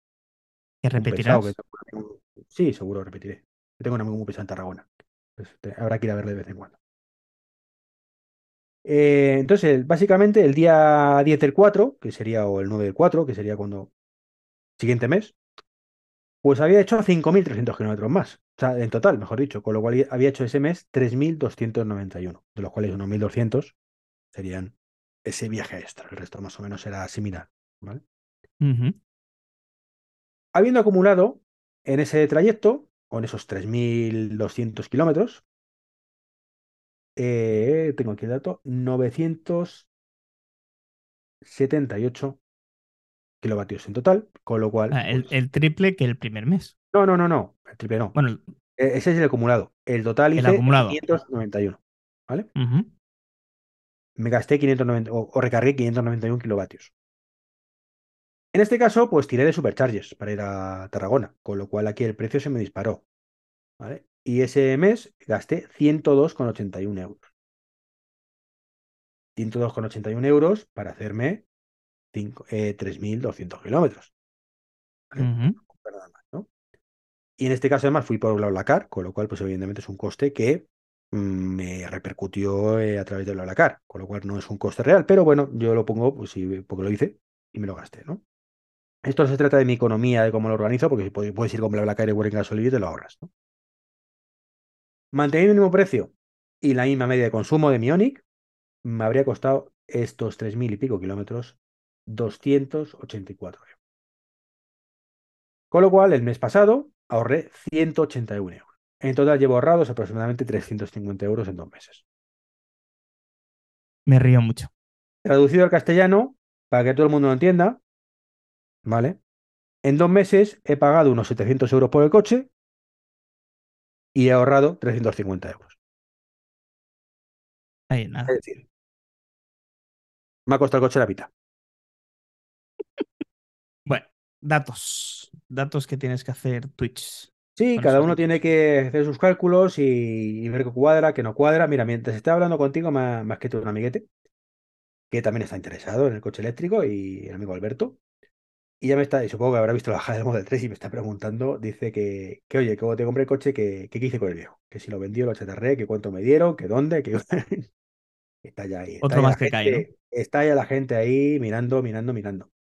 ¿Que un repetirás? que tengo Sí, seguro repetiré. Tengo un amigo muy pesado en Tarragona. Pues, te- habrá que ir a verle de vez en cuando. Eh, entonces, básicamente, el día 10 del 4, que sería, o el 9 del 4, que sería cuando. Siguiente mes, pues había hecho 5.300 kilómetros más. O sea, en total, mejor dicho, con lo cual había hecho ese mes 3.291, de los cuales unos 1.200 serían ese viaje extra. El resto más o menos era similar. ¿vale? Habiendo acumulado en ese trayecto, o en esos 3.200 kilómetros, eh, tengo aquí el dato, 978 kilovatios en total, con lo cual... Ah, el, pues- el triple que el primer mes. No, no, no, no, el triple no. Bueno, Eh, Ese es el acumulado. El total El hice acumulado. 591, ¿vale? ujú. Me gasté 590 o, o recargué 591 kilovatios. En este caso, pues tiré de superchargers para ir a Tarragona, con lo cual aquí el precio se me disparó. ¿vale? Y ese mes gasté 102,81 euros. 102,81 euros para hacerme eh, 3.200 kilómetros. más, ¿no? Y en este caso además fui por BlaBlaCar, con lo cual pues evidentemente es un coste que mm, me repercutió eh, a través de BlaBlaCar, con lo cual no es un coste real, pero bueno, yo lo pongo pues sí, porque lo hice y me lo gasté, ¿no? Esto no se trata de mi economía, de cómo lo organizo, porque puedes puedes ir con BlaBlaCar y Working Gasoline te lo ahorras, ¿no? Manteniendo el mismo precio y la misma media de consumo de mi Ioniq, me habría costado estos 3.000 y pico kilómetros 284 euros. Con lo cual, el mes pasado ahorré 181 euros. En total llevo ahorrados aproximadamente 350 euros en dos meses. Me río mucho. Traducido al castellano, para que todo el mundo lo entienda, ¿vale? En dos meses he pagado unos 700 euros por el coche y he ahorrado 350 euros. Ahí, nada. Es decir, me ha costado el coche la mitad. Bueno, datos. Datos que tienes que hacer Twitch. Sí, cada uno tiene que hacer sus cálculos y, y ver qué cuadra, qué no cuadra. Mira, mientras estoy hablando contigo, ha, me ha escrito un amiguete que también está interesado en el coche eléctrico y el amigo Alberto. Y ya me está, y supongo que habrá visto la bajada del Model 3 y me está preguntando, dice que, que oye, que te compré el coche, que, que qué hice con el viejo, que si lo vendió, lo chatarré, que cuánto me dieron, que dónde, que está ya ahí. Está Otro ya más que cae, gente- Está ya la gente ahí mirando, mirando, mirando.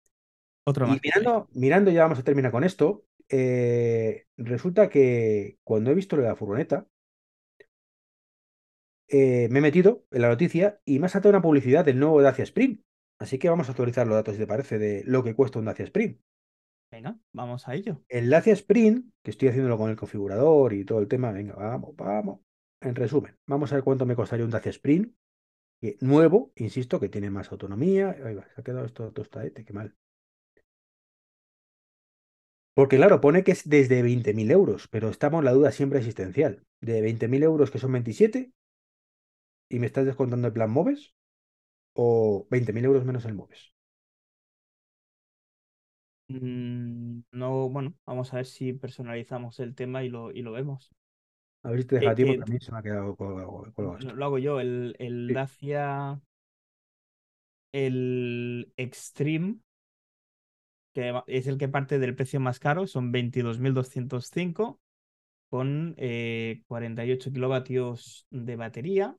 Otro Y más. mirando, mirando, ya vamos a terminar con esto. eh, resulta que cuando he visto lo de la furgoneta, eh, me he metido en la noticia y me ha saltado una publicidad del nuevo Dacia Spring. Así que vamos a actualizar los datos, si te parece, de lo que cuesta un Dacia Spring. Venga, vamos a ello. El Dacia Spring, que estoy haciéndolo con el configurador y todo el tema, venga, vamos, vamos. En resumen, vamos a ver cuánto me costaría un Dacia Spring que- nuevo, insisto, que tiene más autonomía. Ahí va, se ha quedado esto tostadete, qué mal. Porque claro, pone que es desde 20.000 euros, pero estamos en la duda siempre existencial. De 20.000 euros que son 27 y me estás descontando el plan MOVES o 20.000 euros menos el MOVES. Mm, no, bueno, vamos a ver si personalizamos el tema y lo, y lo vemos. A ver si te deja a ti, porque que- a mí se me ha quedado colgado, colgado esto. Lo, lo hago yo, el, el Sí. Dacia, el Extreme, que es el que parte del precio más caro, son 22.205 con eh, 48 kilovatios de batería.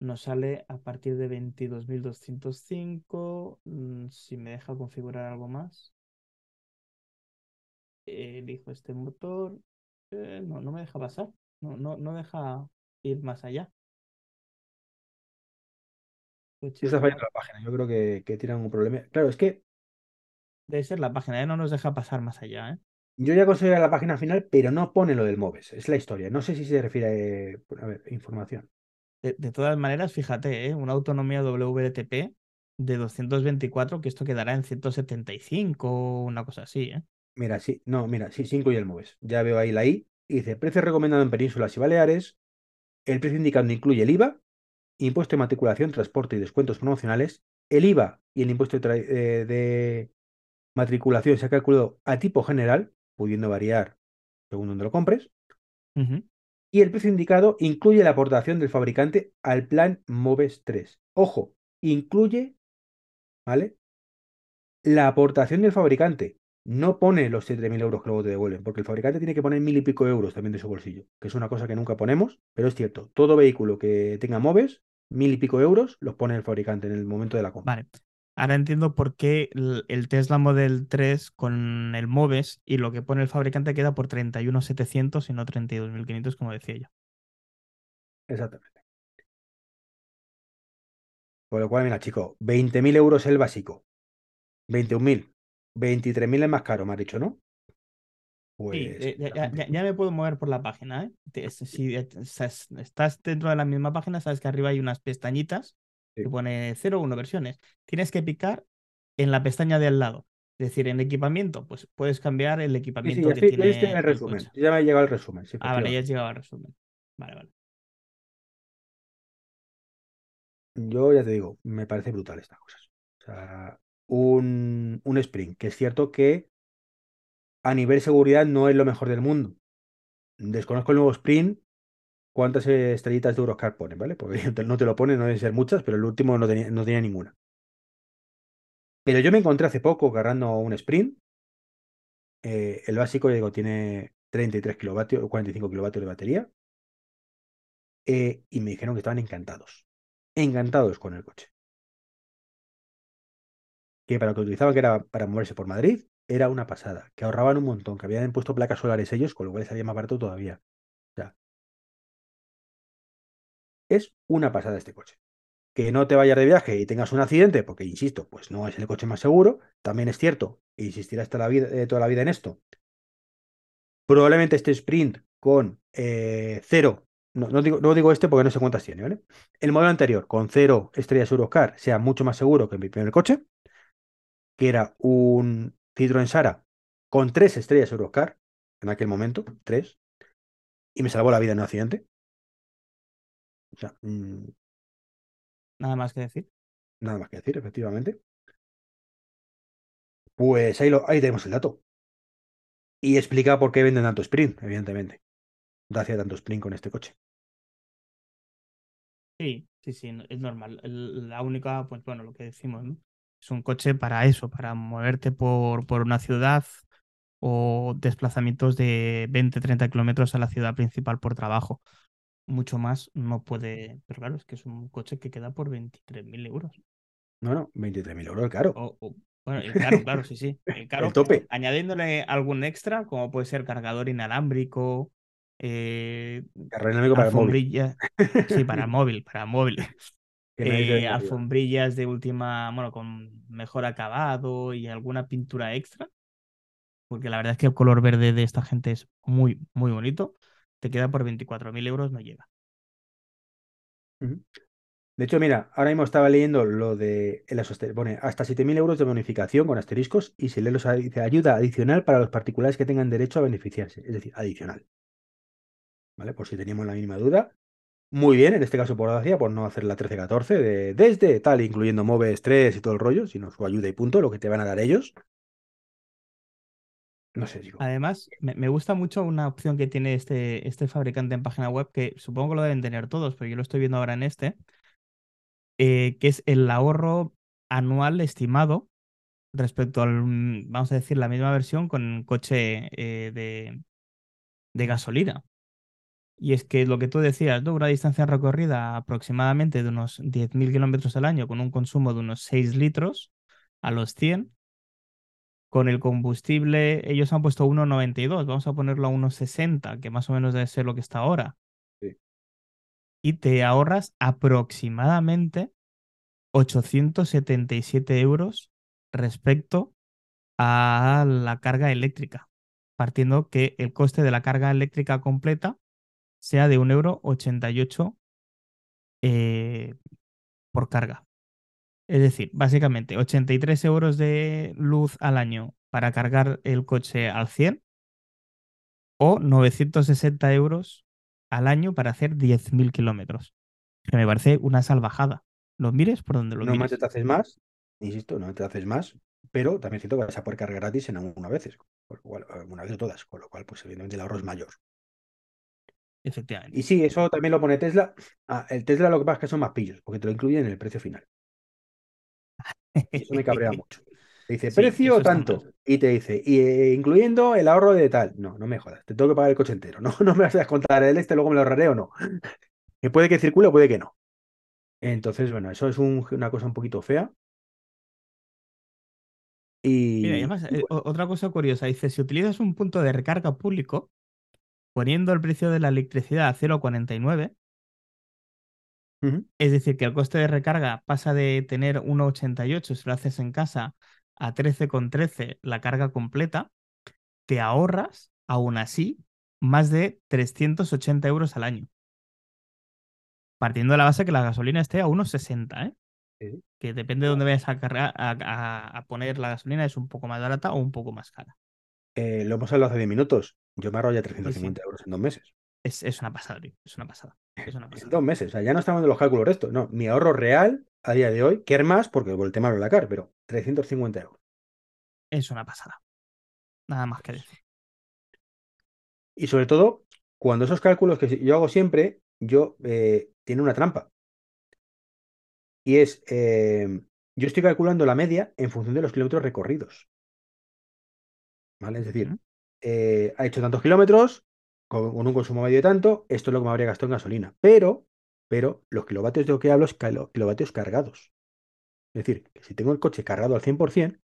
Nos sale a partir de 22.205. mm, Si me deja configurar algo más. Elijo este motor. Eh, no, no me deja pasar. No, no, no deja ir más allá. Coche Está fallando la página. Yo creo que, que tienen un problema. Claro, es que Debe ser la página, ¿eh? No nos deja pasar más allá, ¿eh? yo ya conseguí la página final, pero no pone lo del MOVES. Es la historia. No sé si se refiere a, a ver, información. De, de todas maneras, fíjate, ¿eh? Una autonomía WLTP de 224, que esto quedará en 175 o una cosa así, ¿eh? Mira, sí, no, mira, sí, sí incluye el MOVES. Ya veo ahí la I. Y dice, precio recomendado en Penínsulas y Baleares. El precio indicado incluye el IVA, impuesto de matriculación, transporte y descuentos promocionales. El IVA y el impuesto de, eh, de matriculación se ha calculado a tipo general, pudiendo variar según donde lo compres. Y el precio indicado incluye la aportación del fabricante al plan MOVES 3. Ojo, incluye, ¿vale? La aportación del fabricante. No pone los 7.000 euros que luego te devuelven, porque el fabricante tiene que poner mil y pico euros también de su bolsillo, que es una cosa que nunca ponemos, pero es cierto. Todo vehículo que tenga MOVES, mil y pico euros, los pone el fabricante en el momento de la compra. Vale. Ahora entiendo por qué el, Tesla Model 3 con el MOVES y lo que pone el fabricante queda por 31.700 y no 32.500, como decía yo. Exactamente. Con lo cual, mira, chico, 20.000 euros el básico, 21.000, 23.000 es más caro, me has dicho, ¿no? Sí, Pues eh, ya, ya- me puedo mover por la página, ¿eh? Si estás dentro de la misma página, sabes que arriba hay unas pestañitas Sí. que pone 0 1 versiones. Tienes que picar en la pestaña de al lado. Es decir, en equipamiento, pues puedes cambiar el Sí, sí, equipamiento ya que ya tiene en el resumen. coche. Ya me ha llegado el resumen, sí, Ah, vale, ya has llegado al resumen. Vale, vale. Yo ya te digo, me parece brutal estas cosas. O sea, un, un Spring, que es cierto que a nivel seguridad no es lo mejor del mundo. Desconozco el nuevo Spring, cuántas eh, estrellitas de Euroscar pone, ¿vale? Porque no te lo pone, no deben ser muchas, pero el último no tenía, ninguna. Pero yo me encontré hace poco agarrando un Sprint. eh, el básico, ya digo, tiene 33 kilovatios, 45 kilovatios de batería. eh, y me dijeron que estaban encantados. Encantados con el coche. Que para lo que utilizaban, que era para moverse por Madrid, era una pasada. Que ahorraban un montón, que habían puesto placas solares ellos, con lo cual salía más barato todavía. Es una pasada este coche. Que no te vayas de viaje y tengas un accidente, porque insisto, pues no es el coche más seguro. También es cierto, e insistirás toda la vida, eh, toda la vida en esto. Probablemente este sprint con eh, cero, no, no digo, no digo este porque no sé cuántas tiene, ¿vale? El modelo anterior con cero estrellas Eurocar sea mucho más seguro que mi primer coche, que era un Citroën Sara con tres estrellas Eurocar en aquel momento, tres, y me salvó la vida en un accidente. O sea, mm, Nada más que decir. nada más que decir, efectivamente. Pues ahí, lo, ahí tenemos el dato. Y explica por qué venden tanto sprint, evidentemente. Gracias tanto sprint con este coche. Sí, sí, sí, es normal. La única, pues bueno, lo que decimos, ¿no? Es un coche para eso, para moverte por, por una ciudad o desplazamientos de 20, 30 kilómetros a la ciudad principal por trabajo. Mucho más no puede, pero claro, es que es un coche que queda por 23.000 euros. No, no, 23.000 euros el caro. O, o- bueno, el caro, claro, sí, sí. El caro, El tope. añadiéndole algún extra, como puede ser cargador inalámbrico, eh, para el móvil. alfombrilla, sí, para el móvil, para el móvil. Eh, alfombrillas de última, bueno, con mejor acabado y alguna pintura extra. Porque la verdad es que el color verde de esta gente es muy, muy bonito. Te queda por 24.000 euros, no llega. De hecho, mira, ahora mismo estaba leyendo lo de pone hasta 7.000 euros de bonificación con asteriscos y si lees los dice ayuda adicional para los particulares que tengan derecho a beneficiarse, es decir, adicional. ¿Vale? Por si teníamos la mínima duda. Muy bien, en este caso por gracia, por no hacer la 13-14 de desde tal, incluyendo Moves 3 y todo el rollo, sino su ayuda y punto, lo que te van a dar ellos. Además, me, gusta mucho una opción que tiene este, este fabricante en página web, que supongo que lo deben tener todos, pero yo lo estoy viendo ahora en este, eh, que es el ahorro anual estimado respecto al, mm, vamos a decir, la misma versión con coche eh, de, de gasolina. Y es que lo que tú decías, ¿no? una distancia recorrida aproximadamente de unos 10.000 kilómetros al año con un consumo de unos 6 litros a los 100. Con el combustible, ellos han puesto 1,92, vamos a ponerlo a 1,60, que más o menos debe ser lo que está ahora. Sí. Y te ahorras aproximadamente 877 euros respecto a la carga eléctrica, partiendo que el coste de la carga eléctrica completa sea de 1,88 euro eh, por carga. Es decir, básicamente 83 euros de luz al año para cargar el coche al 100 o 960 euros al año para hacer 10.000 kilómetros. Que me parece una salvajada. Lo mires por donde lo no mires. te haces más, insisto, no te haces más, pero también es cierto que vas a poder cargar gratis en algunas veces, alguna vez o todas, con lo cual, pues evidentemente el ahorro es mayor. Efectivamente. Y sí, eso también lo pone Tesla. Ah, el Tesla lo que pasa es que son más pillos, porque te lo incluyen en el precio final. Eso me cabrea mucho. Te dice, Sí, precio tanto. Y te dice, y, eh, incluyendo el ahorro de tal. No, no me jodas, te tengo que pagar el coche entero. No, no me vas a descontar el este, luego me lo ahorraré o no. Que puede que circule o puede que no. Entonces, bueno, eso es un- una cosa un poquito fea. Y, Mira, y además, y eh, bueno, otra cosa curiosa, dice, si utilizas un punto de recarga público, poniendo el precio de la electricidad a 0,49, es decir, que el coste de recarga pasa de tener 1,88 si lo haces en casa a 13,13 la carga completa, te ahorras, aún así, más de 380 euros al año. Partiendo de la base que la gasolina esté a 1,60, ¿eh? sí. que depende de dónde vayas a, cargar, a, a- a poner la gasolina, es un poco más barata o un poco más cara. Eh, lo hemos hablado hace 10 minutos. Yo me ahorro ya Sí, sí. 350 euros en dos meses. Es, es una pasada, tío. Es una pasada. Es una pasada. dos meses. O sea, ya no estamos en los cálculos de esto. No, mi ahorro real a día de hoy, que es más, porque por el tema de la CAR, pero 350 euros. Es una pasada. Nada más que decir. Y sobre todo, cuando esos cálculos que yo hago siempre, yo eh, tiene una trampa. Y es, eh, yo estoy calculando la media en función de los kilómetros recorridos. ¿Vale? Es decir, eh, ha hecho tantos kilómetros con, con un consumo medio de tanto, esto es lo que me habría gastado en gasolina. Pero, pero los kilovatios de lo que hablo es kilo- kilovatios cargados. Es decir, que si tengo el coche cargado al 100%,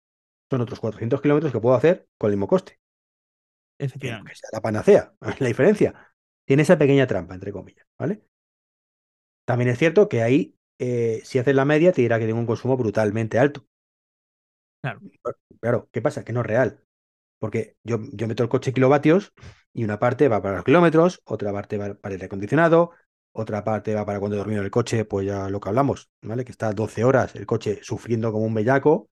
son otros 400 kilómetros que puedo hacer con el mismo coste. No que Efectivamente. sea la panacea, la diferencia. Tiene esa pequeña trampa, entre comillas, ¿vale? También es cierto que ahí, eh, si haces la media, te dirá que tengo un consumo brutalmente alto. Claro. Claro, ¿qué pasa? Que no es real. Porque yo, yo meto el coche kilovatios y una parte va para los kilómetros, otra parte va para el aire acondicionado, otra parte va para cuando he dormido en el coche, pues ya lo que hablamos, ¿vale? Que está 12 horas el coche sufriendo como un bellaco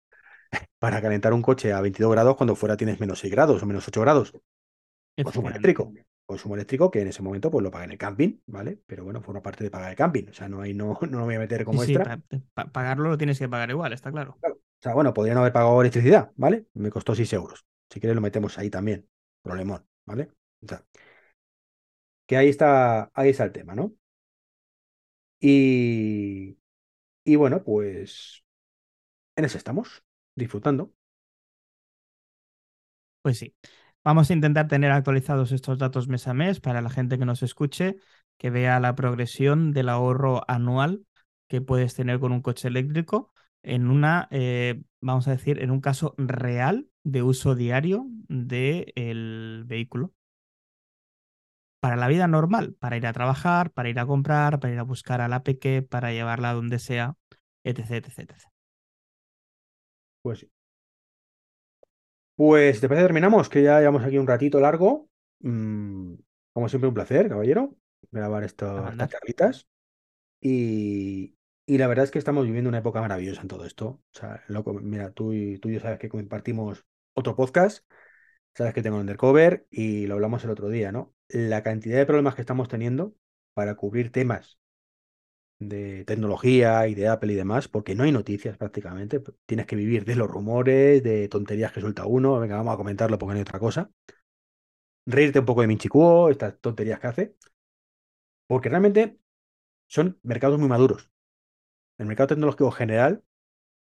para calentar un coche a 22 grados cuando fuera tienes menos 6 grados o menos 8 grados. Consumo eléctrico. Consumo eléctrico que en ese momento pues lo paga en el camping, ¿vale? Pero bueno, forma parte de pagar el camping. O sea, no, hay, no, no lo voy a meter Sí, como sí, extra. pa- pa- pagarlo lo tienes que pagar igual, está claro. Claro. O sea, bueno, podría no haber pagado electricidad, ¿vale? Me costó 6 euros. Si quieres lo metemos ahí también. Problemón, ¿vale? O sea, que ahí está, ahí está el tema, ¿no? Y, y bueno, pues en eso estamos, disfrutando. Pues sí. Vamos a intentar tener actualizados estos datos mes a mes para la gente que nos escuche, que vea la progresión del ahorro anual que puedes tener con un coche eléctrico en una, eh, vamos a decir, en un caso real de uso diario del vehículo. Para la vida normal, para ir a trabajar, para ir a comprar, para ir a buscar a la peque, para llevarla a donde sea, etc, etc, etc. Pues sí. Pues, ¿te parece que terminamos? Que ya llevamos aquí un ratito largo. Mm, como siempre, un placer, caballero, grabar esto- estas charlitas. Y, y la verdad es que estamos viviendo una época maravillosa en todo esto. O sea, loco, mira, tú y, tú y yo sabes que compartimos otro podcast, sabes que tengo Undercover y lo hablamos el otro día, ¿no? La cantidad de problemas que estamos teniendo para cubrir temas de tecnología y de Apple y demás, porque no hay noticias prácticamente. Tienes que vivir de los rumores, de tonterías que suelta uno. Venga, vamos a comentarlo porque no hay otra cosa. Reírte un poco de Minchi Kuo, estas tonterías que hace. Porque realmente son mercados muy maduros. El mercado tecnológico general,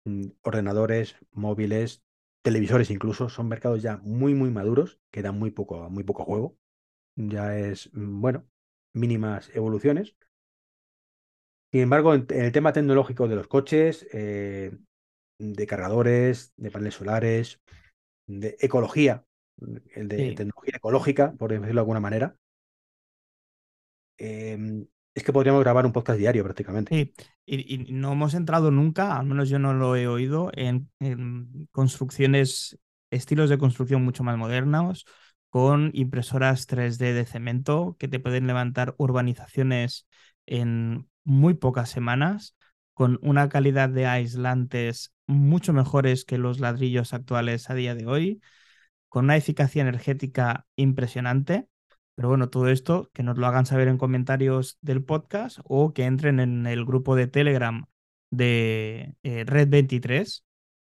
mm, ordenadores, móviles, televisores incluso, son mercados ya muy, muy maduros, que dan muy poco, muy poco juego. Ya es, mm, bueno, mínimas evoluciones. Sin embargo, en, el tema tecnológico de los coches, eh, de cargadores, de paneles solares, de ecología, el de Sí. tecnología ecológica, por decirlo de alguna manera, em, es que podríamos grabar un podcast diario prácticamente. Sí, y, no hemos entrado nunca, al menos yo no lo he oído, en, en construcciones, estilos de construcción mucho más modernos, con impresoras 3D de cemento que te pueden levantar urbanizaciones en muy pocas semanas, con una calidad de aislantes mucho mejores que los ladrillos actuales a día de hoy, con una eficacia energética impresionante. Pero bueno, todo esto que nos lo hagan saber en comentarios del podcast o que entren en el grupo de Telegram de eh, Red 23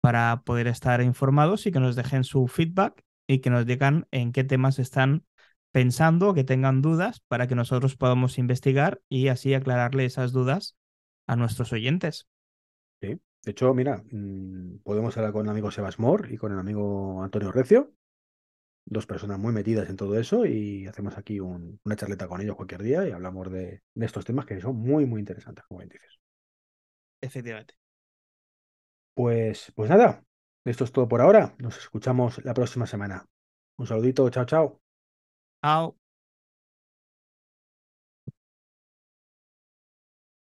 para poder estar informados y que nos dejen su feedback y que nos digan en qué temas están pensando, que tengan dudas para que nosotros podamos investigar y así aclararle esas dudas a nuestros oyentes. Sí. De hecho, mira, mm, podemos hablar con el amigo Sebas Mor y con el amigo Antonio Recio, dos personas muy metidas en todo eso, y hacemos aquí un- una charleta con ellos cualquier día y hablamos de, de estos temas que son muy, muy interesantes, como bien dices. Efectivamente. Pues, pues nada, esto es todo por ahora. Nos escuchamos la próxima semana. Un saludito, chao, chao. Chao.